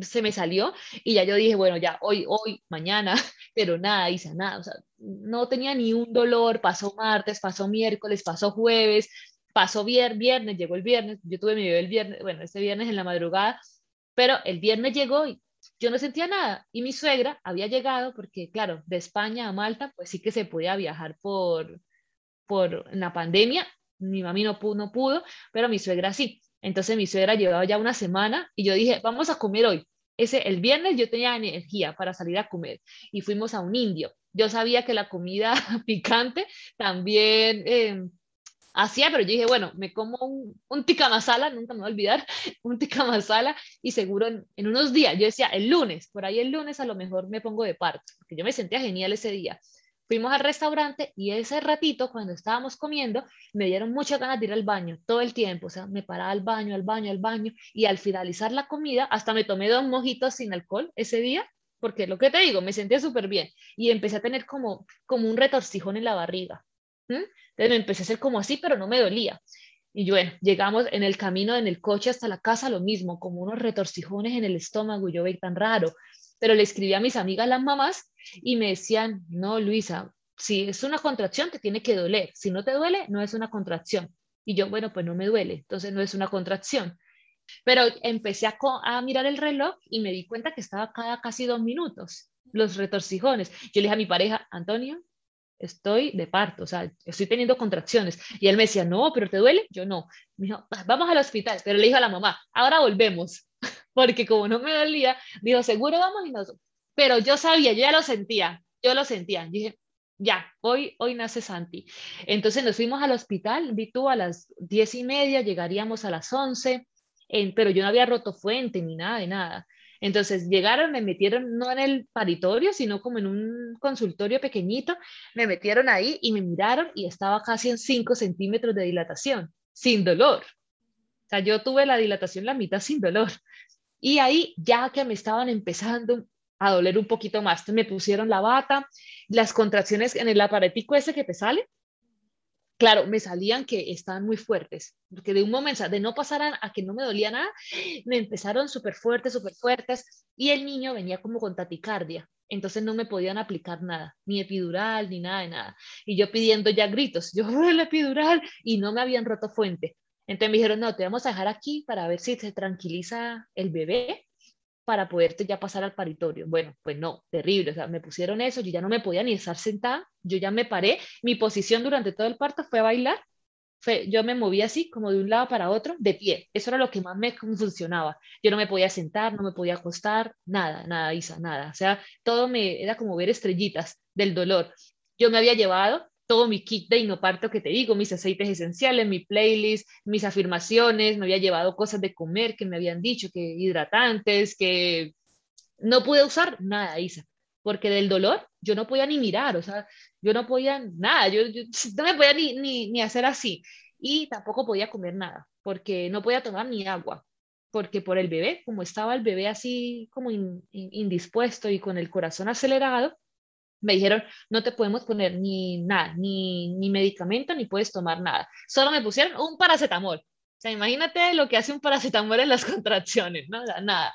se me salió y ya yo dije, bueno, ya hoy, hoy, mañana, pero nada, hice nada, o sea, no tenía ni un dolor, pasó martes, pasó miércoles, pasó jueves, pasó viernes, viernes, llegó el viernes, yo tuve mi bebé el viernes, bueno, este viernes en la madrugada, pero el viernes llegó y yo no sentía nada y mi suegra había llegado porque, claro, de España a Malta, pues sí que se podía viajar por, por la pandemia, mi mami no pudo, no pudo, pero mi suegra sí. Entonces mi suegra llevaba ya una semana y yo dije, vamos a comer hoy. ese, el viernes yo tenía energía para salir a comer y fuimos a un indio. Yo sabía que la comida picante también eh, hacía, pero yo dije, bueno, me como un, un tikka masala, nunca me voy a olvidar, un tikka masala y seguro en, en, unos días, yo decía, el lunes, por ahí el lunes a lo mejor me pongo de parto, porque yo me sentía genial ese día. Fuimos al restaurante y ese ratito, cuando estábamos comiendo, me dieron muchas ganas de ir al baño todo el tiempo. O sea, me paraba al baño, al baño, al baño. Y al finalizar la comida, hasta me tomé dos mojitos sin alcohol ese día, porque lo que te digo, me sentía súper bien. Y empecé a tener como, como un retorcijón en la barriga. Entonces me empecé a hacer como así, pero no me dolía. Y bueno, llegamos en el camino, en el coche hasta la casa, lo mismo, como unos retorcijones en el estómago. Yo veía tan raro pero le escribí a mis amigas las mamás y me decían, no, Luisa, si es una contracción te tiene que doler, si no te duele, no es una contracción. Y yo, bueno, pues no me duele, entonces no es una contracción. Pero empecé a, a mirar el reloj y me di cuenta que estaba cada casi dos minutos los retorcijones. Yo le dije a mi pareja, Antonio, estoy de parto, o sea, estoy teniendo contracciones. Y él me decía, no, pero ¿te duele? Yo no. Me dijo, vamos al hospital. Pero le dijo a la mamá, ahora volvemos. Porque como no me dolía, dijo, seguro vamos y nos... Pero yo sabía, yo ya lo sentía, yo lo sentía. dije, ya, hoy, hoy nace Santi. Entonces nos fuimos al hospital, vi tú a las diez y media, llegaríamos a las once, pero yo no había roto fuente ni nada de nada. Entonces llegaron, me metieron no en el paritorio, sino como en un consultorio pequeñito, me metieron ahí y me miraron y estaba casi en 5 centímetros de dilatación, sin dolor. O sea, yo tuve la dilatación la mitad sin dolor. Y ahí ya que me estaban empezando a doler un poquito más, me pusieron la bata, las contracciones en el aparatico ese que te sale, claro, me salían que estaban muy fuertes, porque de un momento, de no pasar a, que no me dolía nada, me empezaron súper fuertes, súper fuertes, y el niño venía como con taticardia, entonces no me podían aplicar nada, ni epidural, ni nada de nada. Y yo pidiendo ya gritos, yo la epidural, y no me habían roto fuente. Entonces me dijeron, no, te vamos a dejar aquí para ver si se tranquiliza el bebé para poderte ya pasar al paritorio. Bueno, pues no, terrible, o sea, me pusieron eso, yo ya no me podía ni estar sentada, yo ya me paré, mi posición durante todo el parto fue bailar, fue, yo me movía así, como de un lado para otro, de pie, eso era lo que más me funcionaba, yo no me podía sentar, no me podía acostar, nada, nada, Isa, nada, o sea, todo me era como ver estrellitas del dolor. Yo me había llevado todo mi kit de inoparto que te digo, mis aceites esenciales, mi playlist, mis afirmaciones, me había llevado cosas de comer que me habían dicho, que hidratantes, que no pude usar nada, Isa, porque del dolor yo no podía ni mirar, o sea, yo no podía nada, yo, no me podía ni, ni, hacer así y tampoco podía comer nada, porque no podía tomar ni agua, porque por el bebé, como estaba el bebé así como indispuesto y con el corazón acelerado, me dijeron, no te podemos poner ni nada, ni, ni medicamento, ni puedes tomar nada. Solo me pusieron un paracetamol. O sea, imagínate lo que hace un paracetamol en las contracciones, ¿no? Nada.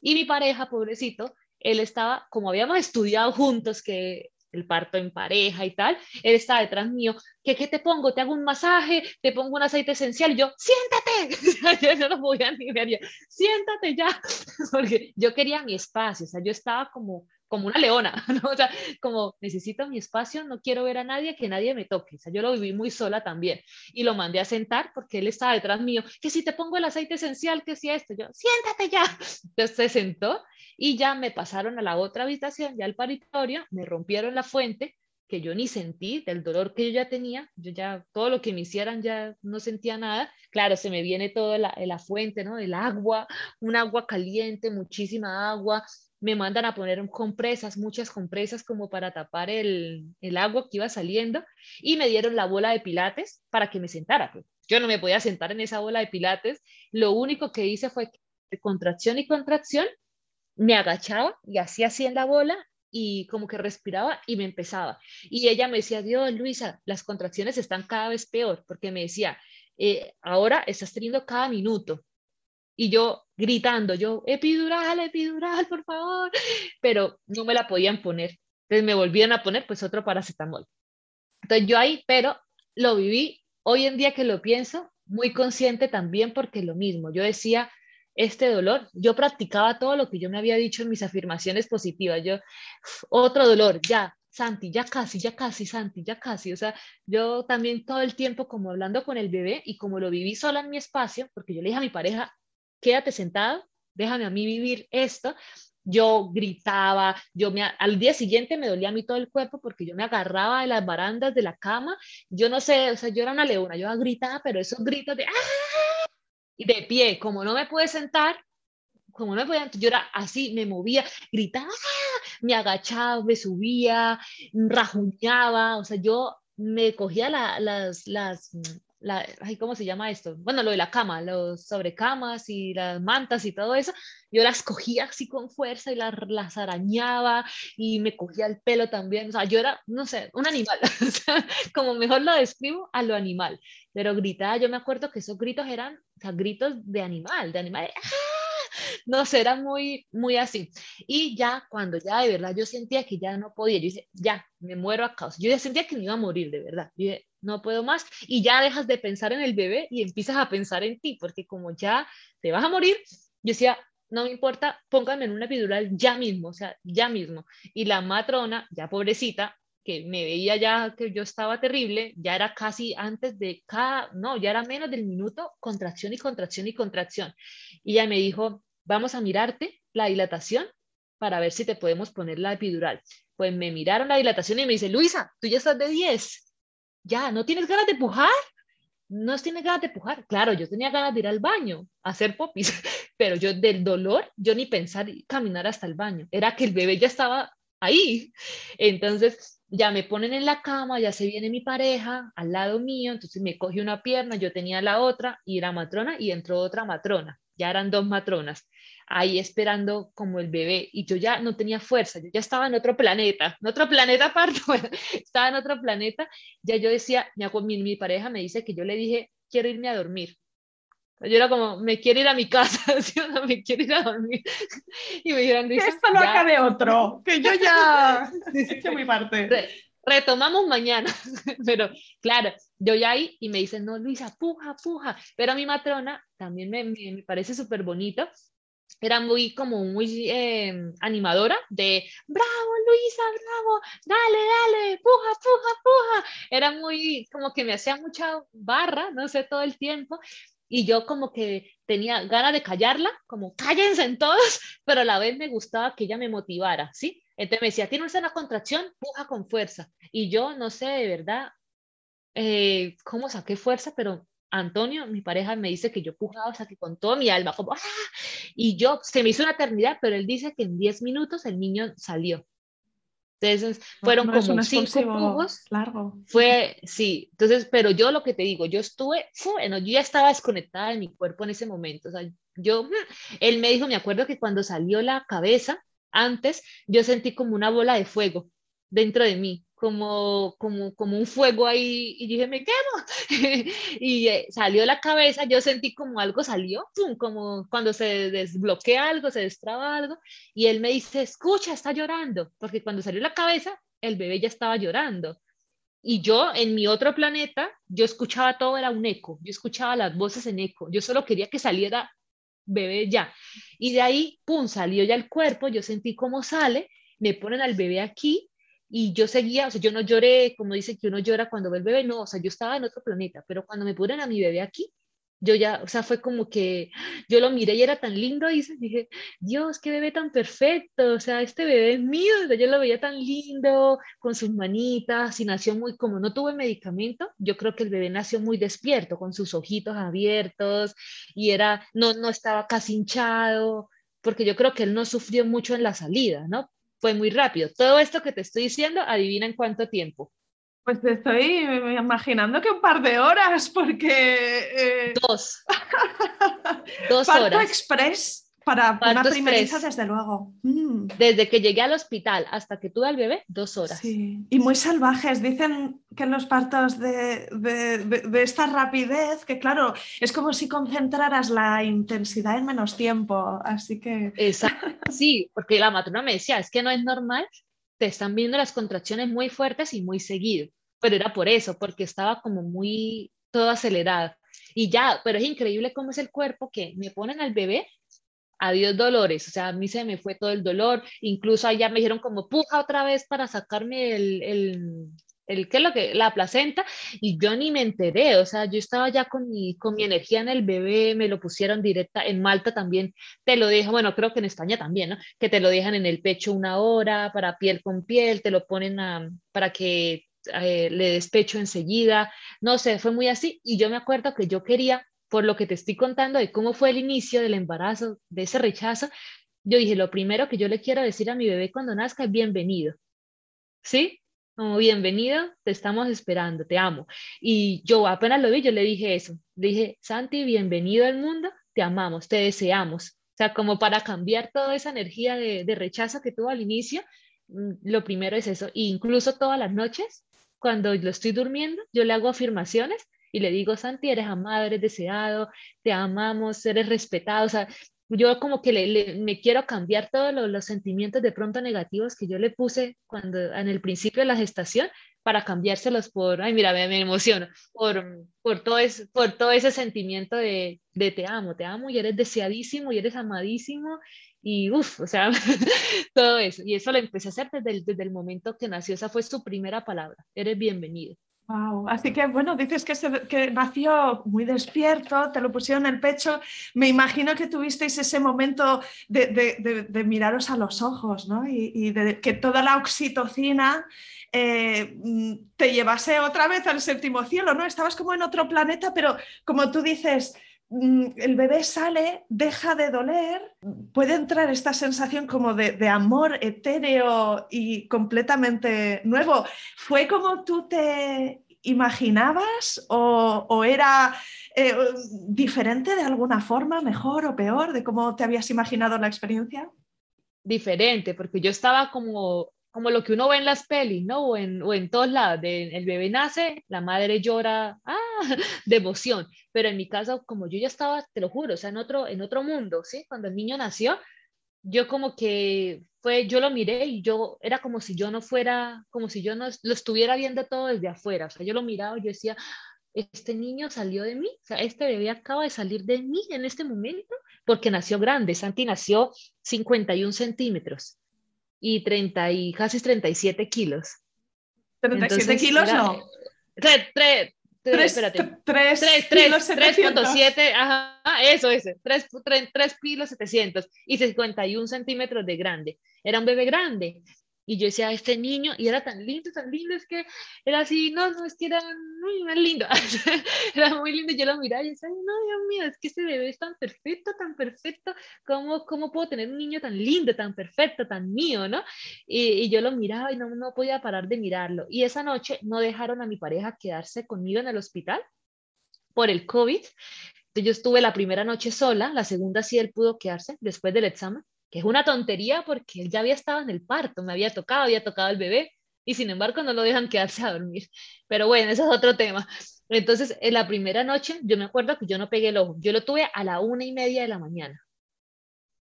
Y mi pareja, pobrecito, él estaba, como habíamos estudiado juntos, que el parto en pareja y tal, él estaba detrás mío, ¿qué, qué te pongo? ¿Te hago un masaje? ¿Te pongo un aceite esencial? yo, siéntate, yo no podía ni ver, siéntate ya, porque yo quería mi espacio, o sea, yo estaba como como una leona, ¿no? O sea, como necesito mi espacio, no quiero ver a nadie, que nadie me toque. O sea, yo lo viví muy sola también. Y lo mandé a sentar porque él estaba detrás mío, que si te pongo el aceite esencial, que si esto, yo, siéntate ya. Entonces se sentó y ya me pasaron a la otra habitación, ya al paritorio, me rompieron la fuente, que yo ni sentí del dolor que yo ya tenía, yo ya todo lo que me hicieran ya no sentía nada. Claro, se me viene toda la, la fuente, ¿no? El agua, un agua caliente, muchísima agua, me mandan a poner compresas, muchas compresas como para tapar el, agua que iba saliendo y me dieron la bola de pilates para que me sentara. Pues. Yo no me podía sentar en esa bola de pilates, lo único que hice fue que contracción y contracción, me agachaba y hacía así en la bola y como que respiraba y me empezaba. Y ella me decía, Dios, Luisa, las contracciones están cada vez peor, porque me decía, eh, ahora estás teniendo cada minuto, y yo gritando, yo, epidural, epidural, por favor, pero no me la podían poner. Entonces me volvían a poner pues otro paracetamol. Entonces yo ahí, pero lo viví, hoy en día que lo pienso, muy consciente también porque lo mismo, yo decía, este dolor, yo practicaba todo lo que yo me había dicho en mis afirmaciones positivas, yo, otro dolor, ya, Santi, ya casi, ya casi, Santi, ya casi. O sea, yo también todo el tiempo como hablando con el bebé y como lo viví sola en mi espacio, porque yo le dije a mi pareja, quédate sentado, déjame a mí vivir esto. Yo gritaba, yo me, al día siguiente me dolía a mí todo el cuerpo porque yo me agarraba de las barandas de la cama. Yo no sé, o sea, yo era una leona, yo gritaba, pero esos gritos de ¡ah! y de pie, como no me pude sentar, como no me podía, yo era así, me movía, gritaba, me agachaba, me subía, rajuñaba, o sea, yo me cogía las, las, la, ¿cómo se llama esto? Bueno, lo de la cama, los sobrecamas y las mantas y todo eso, yo las cogía así con fuerza y las, las arañaba y me cogía el pelo también, o sea, yo era, no sé, un animal, como mejor lo describo, a lo animal, pero gritaba, yo me acuerdo que esos gritos eran, o sea, gritos de animal, de animal, no sé, era muy, muy así. Y ya cuando ya de verdad yo sentía que ya no podía, yo dije, ya, me muero a causa. Yo ya sentía que me iba a morir, de verdad. No puedo más. Y ya dejas de pensar en el bebé y empiezas a pensar en ti, porque como ya te vas a morir, yo decía, no me importa, póngame en una epidural ya mismo, o sea, ya mismo. Y la matrona, ya pobrecita, que me veía ya que yo estaba terrible, ya era casi antes de cada, no, ya era menos del minuto, contracción y contracción y contracción. Y ella me dijo, vamos a mirarte la dilatación para ver si te podemos poner la epidural. Pues me miraron la dilatación y me dice, Luisa, tú ya estás de 10, ya, ¿no tienes ganas de pujar? ¿No tienes ganas de pujar? Claro, yo tenía ganas de ir al baño, a hacer popis, pero yo del dolor, yo ni pensar caminar hasta el baño, era que el bebé ya estaba ahí. Entonces, ya me ponen en la cama, ya se viene mi pareja al lado mío, entonces me coge una pierna, yo tenía la otra y era matrona y entró otra matrona, ya eran dos matronas ahí esperando como el bebé y yo ya no tenía fuerza, yo ya estaba en otro planeta, en otro planeta aparte, estaba en otro planeta, ya yo decía, mi, mi pareja me dice que yo le dije, quiero irme a dormir. Yo era como, me quiero ir a mi casa, ¿sí no? me quiero ir a dormir. Y me dijeron, esto no acabe otro, que yo ya hecho mi parte. Retomamos mañana, pero claro, yo ya ahí y me dicen, no, Luisa, puja, puja, pero a mi matrona también me, me, parece súper bonito era muy como muy eh, animadora de bravo Luisa, bravo, dale, dale, puja, puja, puja. Era muy como que me hacía mucha barra, no sé, todo el tiempo. Y yo como que tenía ganas de callarla, como cállense en todos, pero a la vez me gustaba que ella me motivara, ¿sí? Entonces me decía, tienes una contracción, puja con fuerza. Y yo no sé de verdad eh, cómo saqué fuerza, pero Antonio, mi pareja, me dice que yo pujaba, o sea, que con toda mi alma, como, ¡ah! Y yo, se me hizo una eternidad, pero él dice que en 10 minutos el niño salió. Entonces, fueron como cinco pujos. Largo. Fue, sí, entonces, pero yo lo que te digo, yo estuve, bueno, yo ya estaba desconectada de mi cuerpo en ese momento, o sea, yo, mm, él me dijo, me acuerdo que cuando salió la cabeza, antes, yo sentí como una bola de fuego dentro de mí, como, como, como un fuego ahí y dije, me quemo. y eh, salió la cabeza, yo sentí como algo salió, como cuando se desbloquea algo, se destraba algo, y él me dice, escucha, está llorando, porque cuando salió la cabeza, el bebé ya estaba llorando. Y yo en mi otro planeta, yo escuchaba todo, era un eco, yo escuchaba las voces en eco, yo solo quería que saliera bebé ya. Y de ahí, pum, salió ya el cuerpo, yo sentí cómo sale, me ponen al bebé aquí y yo seguía, o sea, yo no lloré, como dice que uno llora cuando ve el bebé, no, o sea, yo estaba en otro planeta, pero cuando me ponen a mi bebé aquí, yo ya, o sea, fue como que yo lo miré y era tan lindo y dije, Dios, qué bebé tan perfecto, o sea, este bebé es mío, yo lo veía tan lindo, con sus manitas, y nació muy, como no tuve medicamento, yo creo que el bebé nació muy despierto, con sus ojitos abiertos, y era, no, no estaba casi hinchado, porque yo creo que él no sufrió mucho en la salida, ¿no? fue muy rápido. Todo esto que te estoy diciendo, adivina en cuánto tiempo. Pues estoy imaginando que un par de horas, porque... Eh, Dos. Dos Parto horas. express para una primeriza, desde luego. Mm. Desde que llegué al hospital hasta que tuve al bebé, dos horas. Sí. Y muy salvajes. Dicen que en los partos de, de, esta rapidez, que claro, es como si concentraras la intensidad en menos tiempo. Así que. Exacto. Sí, porque la matrona me decía, es que no es normal, te están viendo las contracciones muy fuertes y muy seguido. Pero era por eso, porque estaba como muy todo acelerado. Y ya, pero es increíble cómo es el cuerpo que me ponen al bebé adiós dolores, o sea, a mí se me fue todo el dolor, incluso allá me dijeron como puja otra vez para sacarme el, el, ¿qué es lo que? La placenta, y yo ni me enteré, o sea, yo estaba ya con mi, con mi energía en el bebé, me lo pusieron directa, en Malta también te lo dejan, bueno, creo que en España también, ¿no? Que te lo dejan en el pecho una hora para piel con piel, te lo ponen a, para que eh, le despecho enseguida, no sé, fue muy así, y yo me acuerdo que yo quería, por lo que te estoy contando de cómo fue el inicio del embarazo, de ese rechazo, yo dije, lo primero que yo le quiero decir a mi bebé cuando nazca es bienvenido, ¿sí? Como bienvenido, te estamos esperando, te amo. Y yo apenas lo vi, yo le dije eso, le dije, Santi, bienvenido al mundo, te amamos, te deseamos. O sea, como para cambiar toda esa energía de, rechazo que tuvo al inicio, mm, lo primero es eso. E incluso todas las noches, cuando lo estoy durmiendo, yo le hago afirmaciones y le digo, Santi, eres amado, eres deseado, te amamos, eres respetado. O sea, yo como que le, me quiero cambiar todos los, sentimientos de pronto negativos que yo le puse cuando en el principio de la gestación para cambiárselos por, ay, mira, me, me emociono, por, por, todo ese, por todo ese sentimiento de, de te amo, te amo y eres deseadísimo y eres amadísimo y uff, o sea, todo eso. Y eso lo empecé a hacer desde el, desde el momento que nació, esa fue su primera palabra, eres bienvenido. Wow. Así que bueno, dices que, nació muy despierto, te lo pusieron en el pecho. Me imagino que tuvisteis ese momento de, miraros a los ojos, ¿no? Y, de que toda la oxitocina eh, te llevase otra vez al séptimo cielo, ¿no? Estabas como en otro planeta, pero como tú dices, el bebé sale, deja de doler, puede entrar esta sensación como de, amor etéreo y completamente nuevo. ¿Fue como tú te imaginabas o, era eh, diferente de alguna forma, mejor o peor de cómo te habías imaginado la experiencia? Diferente, porque yo estaba como como lo que uno ve en las pelis, ¿no? O en, o en todos lados, el bebé nace, la madre llora, ¡ah! de emoción, pero en mi caso, como yo ya estaba, te lo juro, o sea, en otro, en otro mundo, ¿sí? Cuando el niño nació, yo como que fue, yo lo miré y yo, era como si yo no fuera, como si yo no lo estuviera viendo todo desde afuera, o sea, yo lo miraba y yo decía, este niño salió de mí, o sea, este bebé acaba de salir de mí en este momento, porque nació grande, Santi nació 51 centímetros y 30 y casi 37 kilos. 37 kilos no. 3, 3, 3, espérate. 3, 3.7, ajá, eso, ese, 3, 3, 3 kilos 700 y 51 centímetros de grande. Era un bebé grande. Y yo decía, este niño, y era tan lindo, tan lindo, es que era así, no, no, es que era muy, muy lindo, era muy lindo, yo lo miraba y decía, no, Dios mío, es que ese bebé es tan perfecto, tan perfecto, ¿cómo, cómo puedo tener un niño tan lindo, tan perfecto, tan mío, no? Y, y yo lo miraba y no, no podía parar de mirarlo. Y esa noche no dejaron a mi pareja quedarse conmigo en el hospital por el COVID. Yo estuve la primera noche sola, la segunda sí él pudo quedarse después del examen que es una tontería porque él ya había estado en el parto, me había tocado, había tocado el bebé y sin embargo no lo dejan quedarse a dormir. Pero bueno, ese es otro tema. Entonces, en la primera noche, yo me acuerdo que yo no pegué el ojo, yo lo tuve a la una y media de la mañana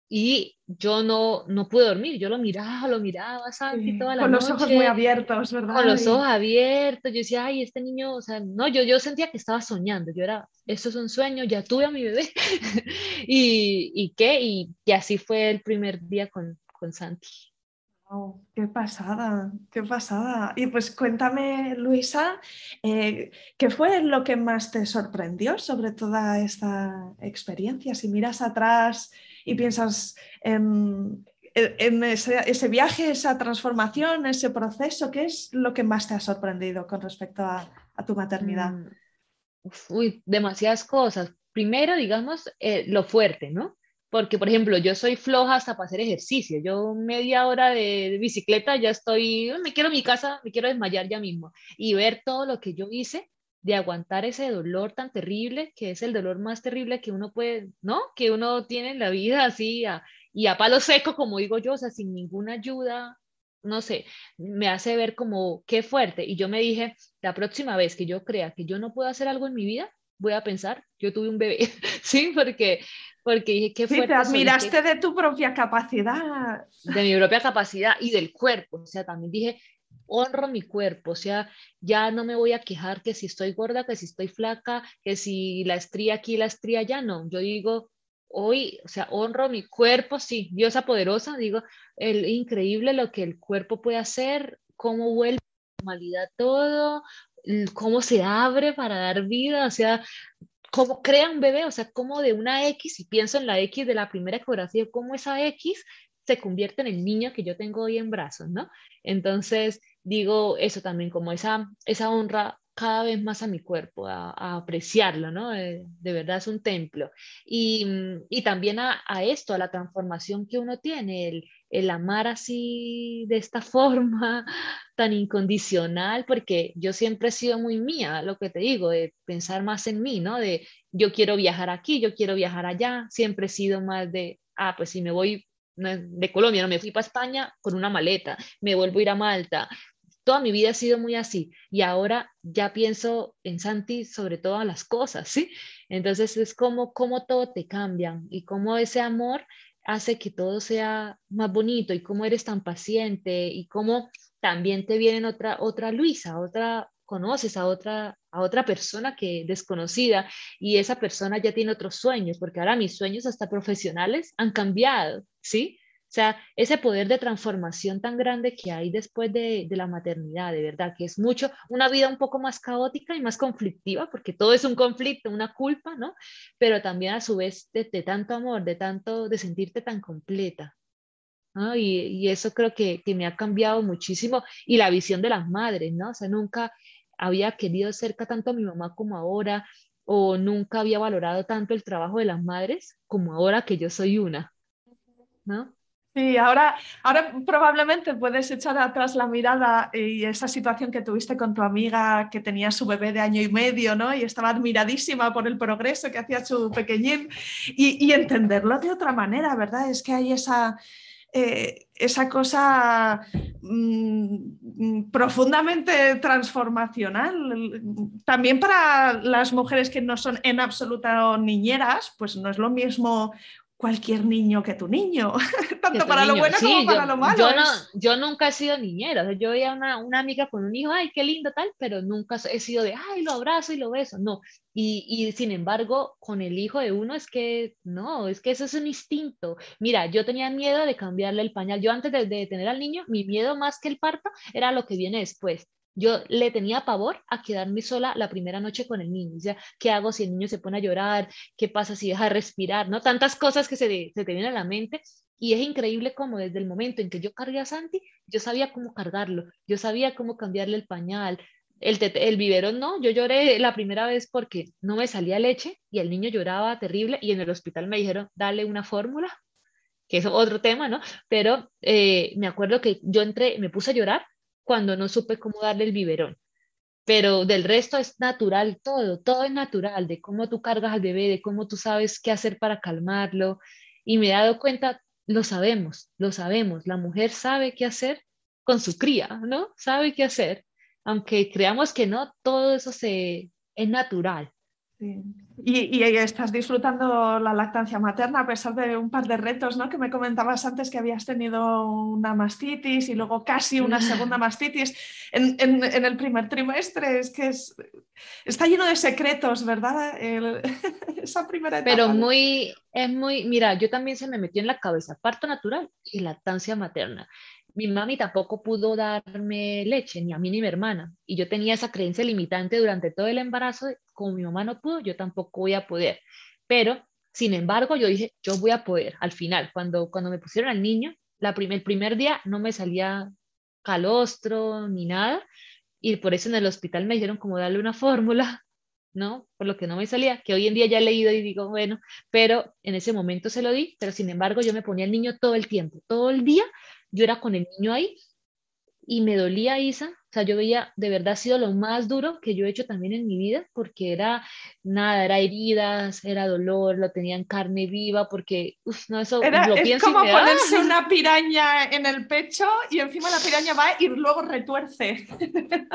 y yo no, no pude dormir, yo lo miraba, lo miraba, Santi, toda la Con los ojos muy abiertos, ¿verdad? Con los ojos abiertos, yo decía, ay, este niño, o sea, no, yo, yo sentía que estaba soñando, yo era, esto es un sueño, ya tuve a mi bebé, y, y, qué, y, y, así fue el primer día con, con Santi. Wow, qué pasada, qué pasada. Y pues cuéntame, Luisa, eh, ¿qué fue lo que más te sorprendió sobre toda esta experiencia? Si miras atrás, y piensas en, ese, viaje, esa transformación, ese proceso, ¿qué es lo que más te ha sorprendido con respecto a, tu maternidad? Mm, uy, demasiadas cosas. Primero, digamos, eh, lo fuerte, ¿no? Porque, por ejemplo, yo soy floja hasta para hacer ejercicio. Yo media hora de, bicicleta ya estoy, me quiero mi casa, me quiero desmayar ya mismo. Y ver todo lo que yo hice de aguantar ese dolor tan terrible, que es el dolor más terrible que uno puede, ¿no? Que uno tiene en la vida así y a palo seco, como digo yo, o sea, sin ninguna ayuda, no sé, me hace ver como qué fuerte. Y yo me dije, la próxima vez que yo crea que yo no puedo hacer algo en mi vida, voy a pensar, yo tuve un bebé, ¿sí? Porque, porque dije, qué fuerte. Sí, te admiraste de tu propia capacidad. De mi propia capacidad y del cuerpo. O sea, también dije, honro mi cuerpo, o sea, ya no me voy a quejar que si estoy gorda, que si estoy flaca, que si la estría aquí, la estría allá, no, yo digo, hoy, o sea, honro mi cuerpo, sí, diosa poderosa, digo, el increíble lo que el cuerpo puede hacer, cómo vuelve normalidad todo, cómo se abre para dar vida, o sea, cómo crea un bebé, o sea, cómo de una X, y pienso en la X de la primera ecografía, cómo esa X se convierte en el niño que yo tengo hoy en brazos, ¿no? Entonces, digo eso también, como esa, esa honra cada vez más a mi cuerpo, a, apreciarlo, ¿no? Eh, de, verdad es un templo. Y, y también a, a, esto, a la transformación que uno tiene, el, el amar así de esta forma tan incondicional, porque yo siempre he sido muy mía, lo que te digo, de pensar más en mí, ¿no? De yo quiero viajar aquí, yo quiero viajar allá, siempre he sido más de, ah, pues si me voy de Colombia, no me fui para España con una maleta, me vuelvo a ir a Malta, toda mi vida ha sido muy así y ahora ya pienso en Santi sobre todas las cosas, ¿sí? Entonces es como, como todo te cambia y cómo ese amor hace que todo sea más bonito y cómo eres tan paciente y cómo también te viene otra, otra Luisa, otra, conoces a otra, a otra persona que desconocida y esa persona ya tiene otros sueños, porque ahora mis sueños hasta profesionales han cambiado, ¿sí? Sea, ese poder de transformación tan grande que hay después de, la maternidad, de verdad, que es mucho, una vida un poco más caótica y más conflictiva, porque todo es un conflicto, una culpa, ¿no? Pero también a su vez de, tanto amor, de tanto, de sentirte tan completa. ¿no? Y, y, eso creo que, que, me ha cambiado muchísimo. Y la visión de las madres, ¿no? O sea, nunca había querido cerca tanto a mi mamá como ahora, o nunca había valorado tanto el trabajo de las madres como ahora que yo soy una. ¿no? Sí, ahora, ahora probablemente puedes echar atrás la mirada y esa situación que tuviste con tu amiga que tenía su bebé de año y medio, ¿no? Y estaba admiradísima por el progreso que hacía su pequeñín y, entenderlo de otra manera, ¿verdad? Es que hay esa, eh, esa cosa mm, profundamente transformacional. También para las mujeres que no son en absoluto niñeras, pues no es lo mismo cualquier niño que tu niño, tanto para lo bueno como para lo malo. Yo, no, yo, nunca he sido niñera, yo veía una, una, amiga con un hijo, ay, qué lindo tal, pero nunca he sido de, ay, lo abrazo y lo beso, no. Y, y, sin embargo, con el hijo de uno es que, no, es que eso es un instinto. Mira, yo tenía miedo de cambiarle el pañal. Yo antes de, de tener al niño, mi miedo más que el parto era lo que viene después. Yo le tenía pavor a quedarme sola la primera noche con el niño. O sea, ¿qué hago si el niño se pone a llorar? ¿Qué pasa si deja de respirar? ¿No? Tantas cosas que se, se te vienen a la mente. Y es increíble como desde el momento en que yo cargué a Santi, yo sabía cómo cargarlo, yo sabía cómo cambiarle el pañal, el, el biberón no, yo lloré la primera vez porque no me salía leche y el niño lloraba terrible y en el hospital me dijeron, dale una fórmula, que es otro tema, ¿no? Pero eh, me acuerdo que yo entré, me puse a llorar cuando no supe cómo darle el biberón. Pero del resto es natural todo, todo es natural, de cómo tú cargas al bebé, de cómo tú sabes qué hacer para calmarlo. Y me he dado cuenta, lo sabemos, lo sabemos, la mujer sabe qué hacer con su cría, ¿no? Sabe qué hacer. Aunque creamos que no, todo eso se, es natural. Y, estás disfrutando la lactancia materna a pesar de un par de retos, ¿no? Que me comentabas antes que habías tenido una mastitis y luego casi una segunda mastitis en, el primer trimestre. Es que es, está lleno de secretos, ¿verdad? esa primera etapa. Pero muy, es muy, mira, yo también se me metió en la cabeza parto natural y lactancia materna mi mami tampoco pudo darme leche, ni a mí ni a mi hermana. Y yo tenía esa creencia limitante durante todo el embarazo, como mi mamá no pudo, yo tampoco voy a poder. Pero, sin embargo, yo dije, yo voy a poder. Al final, cuando, cuando me pusieron al niño, la el primer día no me salía calostro ni nada. Y por eso en el hospital me dijeron como darle una fórmula, ¿no? Por lo que no me salía, que hoy en día ya he leído y digo, bueno, pero en ese momento se lo di, pero sin embargo yo me ponía al niño todo el tiempo, todo el día yo era con el niño ahí y me dolía Isa, sea, yo veía, de verdad ha sido lo más duro que yo he hecho también en mi vida, porque era nada, era heridas, era dolor, lo tenían carne viva, porque, uff, no, eso era, lo es como ponerse una piraña en el pecho y encima la piraña va y luego retuerce.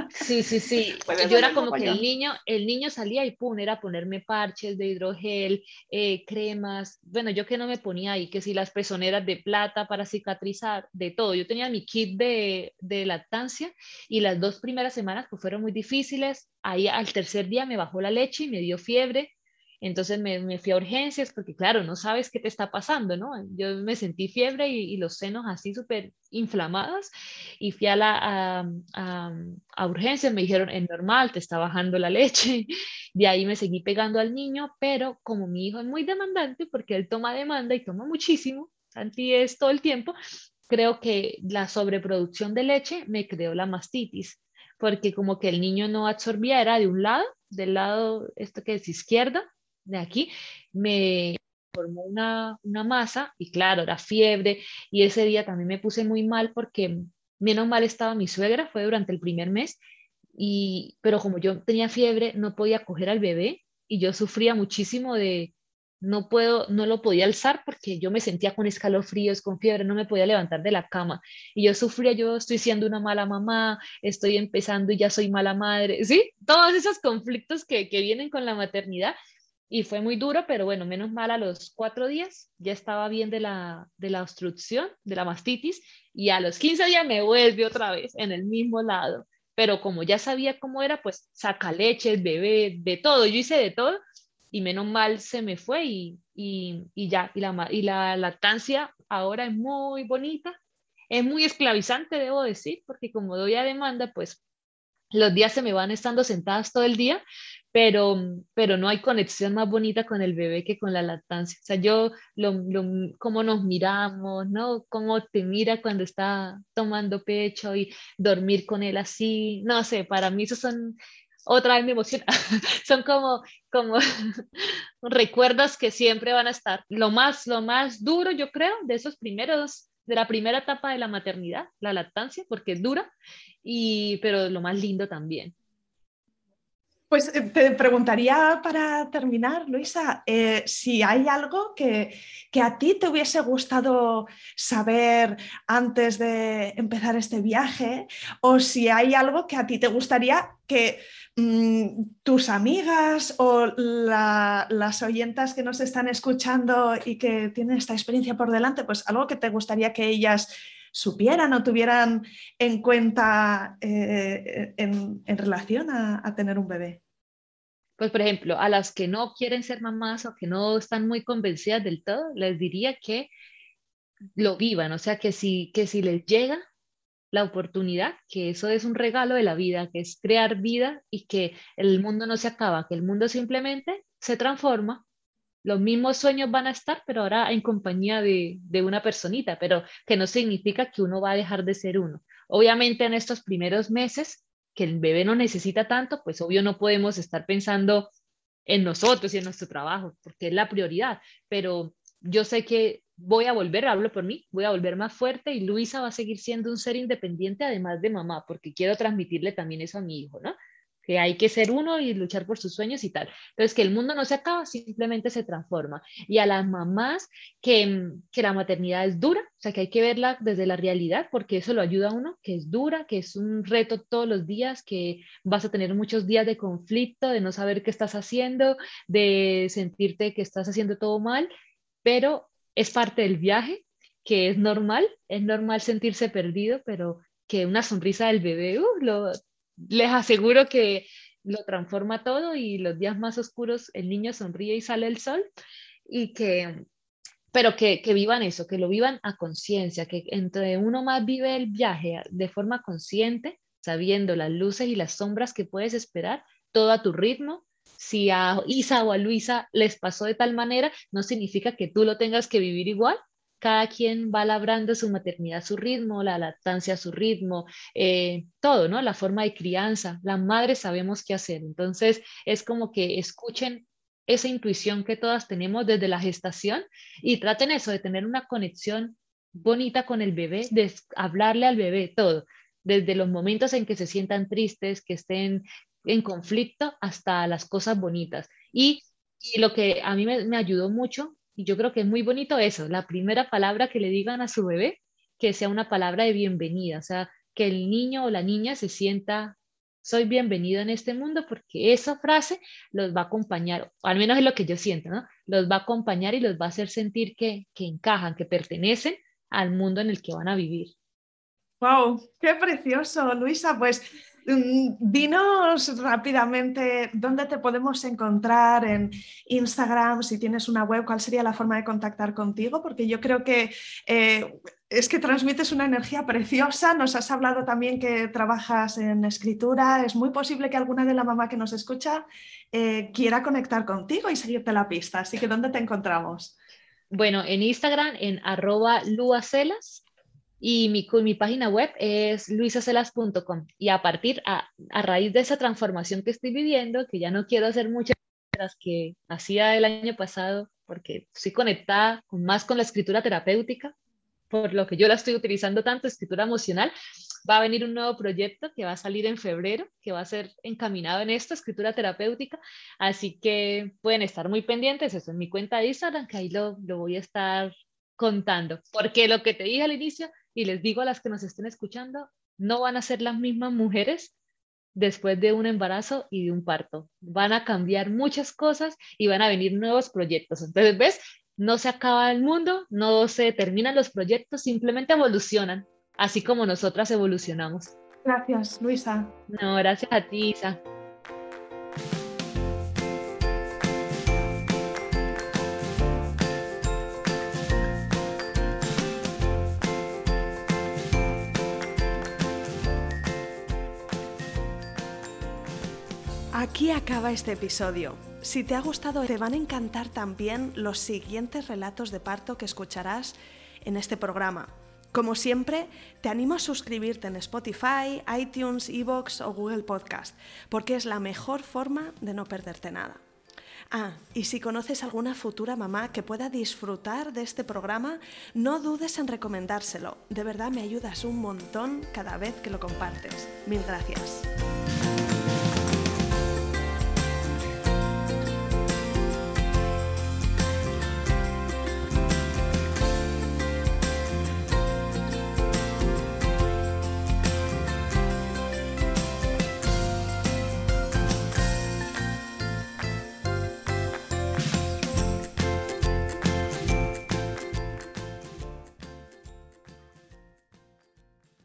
Sí, sí, sí. yo era como que el niño, el niño salía y pum, era ponerme parches de hidrogel, eh, cremas, bueno, yo que no me ponía ahí, que si las pezoneras de plata para cicatrizar, de todo. Yo tenía mi kit de, de lactancia y las dos primeras semanas pues fueron muy difíciles. Ahí al tercer día me bajó la leche y me dio fiebre. Entonces me, fui a urgencias porque, claro, no sabes qué te está pasando, ¿no? Yo me sentí fiebre y, los senos así súper inflamados y fui a, la, a, urgencias, me dijeron, es normal, te está bajando la leche. De ahí me seguí pegando al niño, pero como mi hijo es muy demandante, porque él toma demanda y toma muchísimo, Santi es todo el tiempo, creo que la sobreproducción de leche me creó la mastitis, porque como que el niño no absorbía, era de un lado, del lado, esto que es izquierda, de aquí, me formó una, una masa y claro, era fiebre y ese día también me puse muy mal porque menos mal estaba mi suegra, fue durante el primer mes, y, pero como yo tenía fiebre, no podía coger al bebé y yo sufría muchísimo de, no puedo, no lo podía alzar porque yo me sentía con escalofríos, con fiebre, no me podía levantar de la cama. Y yo sufría, yo estoy siendo una mala mamá, estoy empezando y ya soy mala madre, ¿sí? Todos esos conflictos que, que vienen con la maternidad. Y fue muy duro, pero bueno, menos mal a los cuatro días ya estaba bien de la, de la obstrucción, de la mastitis, y a los 15 días me vuelve otra vez en el mismo lado. Pero como ya sabía cómo era, pues saca leche, bebé, de todo, yo hice de todo, y menos mal se me fue y, y, y ya, y la, y la lactancia ahora es muy bonita, es muy esclavizante, debo decir, porque como doy a demanda, pues los días se me van estando sentadas todo el día, pero, pero no hay conexión más bonita con el bebé que con la lactancia. O sea, yo, lo, lo, cómo nos miramos, ¿no? Cómo te mira cuando está tomando pecho y dormir con él así, no sé, para mí eso son otra vez me emociona. Son como, como recuerdos que siempre van a estar. Lo más, lo más duro, yo creo, de esos primeros, de la primera etapa de la maternidad, la lactancia, porque es dura, y, pero lo más lindo también. Pues eh, te preguntaría para terminar, Luisa, eh, si hay algo que, que, a ti te hubiese gustado saber antes de empezar este viaje o si hay algo que a ti te gustaría que mm, tus amigas o las oyentas que nos están escuchando y que tienen esta experiencia por delante, pues algo que te gustaría que ellas supieran o tuvieran en cuenta eh, en, relación a, tener un bebé? Pues, por ejemplo, a las que no quieren ser mamás o que no están muy convencidas del todo, les diría que lo vivan, o sea, que si, que si les llega la oportunidad, que eso es un regalo de la vida, que es crear vida y que el mundo no se acaba, que el mundo simplemente se transforma los mismos sueños van a estar, pero ahora en compañía de, una personita, pero que no significa que uno va a dejar de ser uno. Obviamente en estos primeros meses, que el bebé no necesita tanto, pues obvio no podemos estar pensando en nosotros y en nuestro trabajo, porque es la prioridad, pero yo sé que voy a volver, hablo por mí, voy a volver más fuerte y Luisa va a seguir siendo un ser independiente además de mamá, porque quiero transmitirle también eso a mi hijo, ¿no? Que hay que ser uno y luchar por sus sueños y tal. Entonces, que el mundo no se acaba, simplemente se transforma. Y a las mamás que, que la maternidad es dura, o sea, que hay que verla desde la realidad, porque eso lo ayuda a uno, que es dura, que es un reto todos los días, que vas a tener muchos días de conflicto, de no saber qué estás haciendo, de sentirte que estás haciendo todo mal, pero es parte del viaje, que es normal, es normal sentirse perdido, pero que una sonrisa del bebé, uh, lo, les aseguro que lo transforma todo y los días más oscuros el niño sonríe y sale el sol y que pero que, que vivan eso, que lo vivan a conciencia, que entre uno más vive el viaje de forma consciente, sabiendo las luces y las sombras que puedes esperar, todo a tu ritmo. Si a Isa o a Luisa les pasó de tal manera, no significa que tú lo tengas que vivir igual, cada quien va labrando su maternidad a su ritmo, la lactancia a su ritmo, eh, todo, ¿no? La forma de crianza. Las madres sabemos qué hacer. Entonces, es como que escuchen esa intuición que todas tenemos desde la gestación y traten eso, de tener una conexión bonita con el bebé, de hablarle al bebé todo, desde los momentos en que se sientan tristes, que estén en conflicto, hasta las cosas bonitas. Y, lo que a mí me ayudó mucho y yo creo que es muy bonito eso, la primera palabra que le digan a su bebé, que sea una palabra de bienvenida, o sea, que el niño o la niña se sienta, soy bienvenido en este mundo, porque esa frase los va a acompañar, al menos es lo que yo siento, ¿no? Los va a acompañar y los va a hacer sentir que, que encajan, que pertenecen al mundo en el que van a vivir. ¡Wow! ¡Qué precioso, Luisa! Pues dinos rápidamente dónde te podemos encontrar en Instagram, si tienes una web, cuál sería la forma de contactar contigo, porque yo creo que eh, es que transmites una energía preciosa. Nos has hablado también que trabajas en escritura. Es muy posible que alguna de la mamá que nos escucha eh, quiera conectar contigo y seguirte la pista. Así que, ¿dónde te encontramos? Bueno, en Instagram, en arroba luacelas y mi, mi página web es luisacelas.com. Y a partir, a, a, raíz de esa transformación que estoy viviendo, que ya no quiero hacer muchas las que hacía el año pasado, porque estoy conectada más con la escritura terapéutica, por lo que yo la estoy utilizando tanto, escritura emocional, va a venir un nuevo proyecto que va a salir en febrero, que va a ser encaminado en esto, escritura terapéutica, así que pueden estar muy pendientes, eso en mi cuenta de Instagram, que ahí lo, lo voy a estar contando, porque lo que te dije al inicio, y les digo a las que nos estén escuchando, no van a ser las mismas mujeres después de un embarazo y de un parto. Van a cambiar muchas cosas y van a venir nuevos proyectos. Entonces, ¿ves? No se acaba el mundo, no se terminan los proyectos, simplemente evolucionan, así como nosotras evolucionamos. Gracias, Luisa. No, gracias a ti, Isa. Aquí acaba este episodio. Si te ha gustado, te van a encantar también los siguientes relatos de parto que escucharás en este programa. Como siempre, te animo a suscribirte en Spotify, iTunes, Evox o Google Podcast, porque es la mejor forma de no perderte nada. Ah, y si conoces alguna futura mamá que pueda disfrutar de este programa, no dudes en recomendárselo. De verdad me ayudas un montón cada vez que lo compartes. Mil gracias.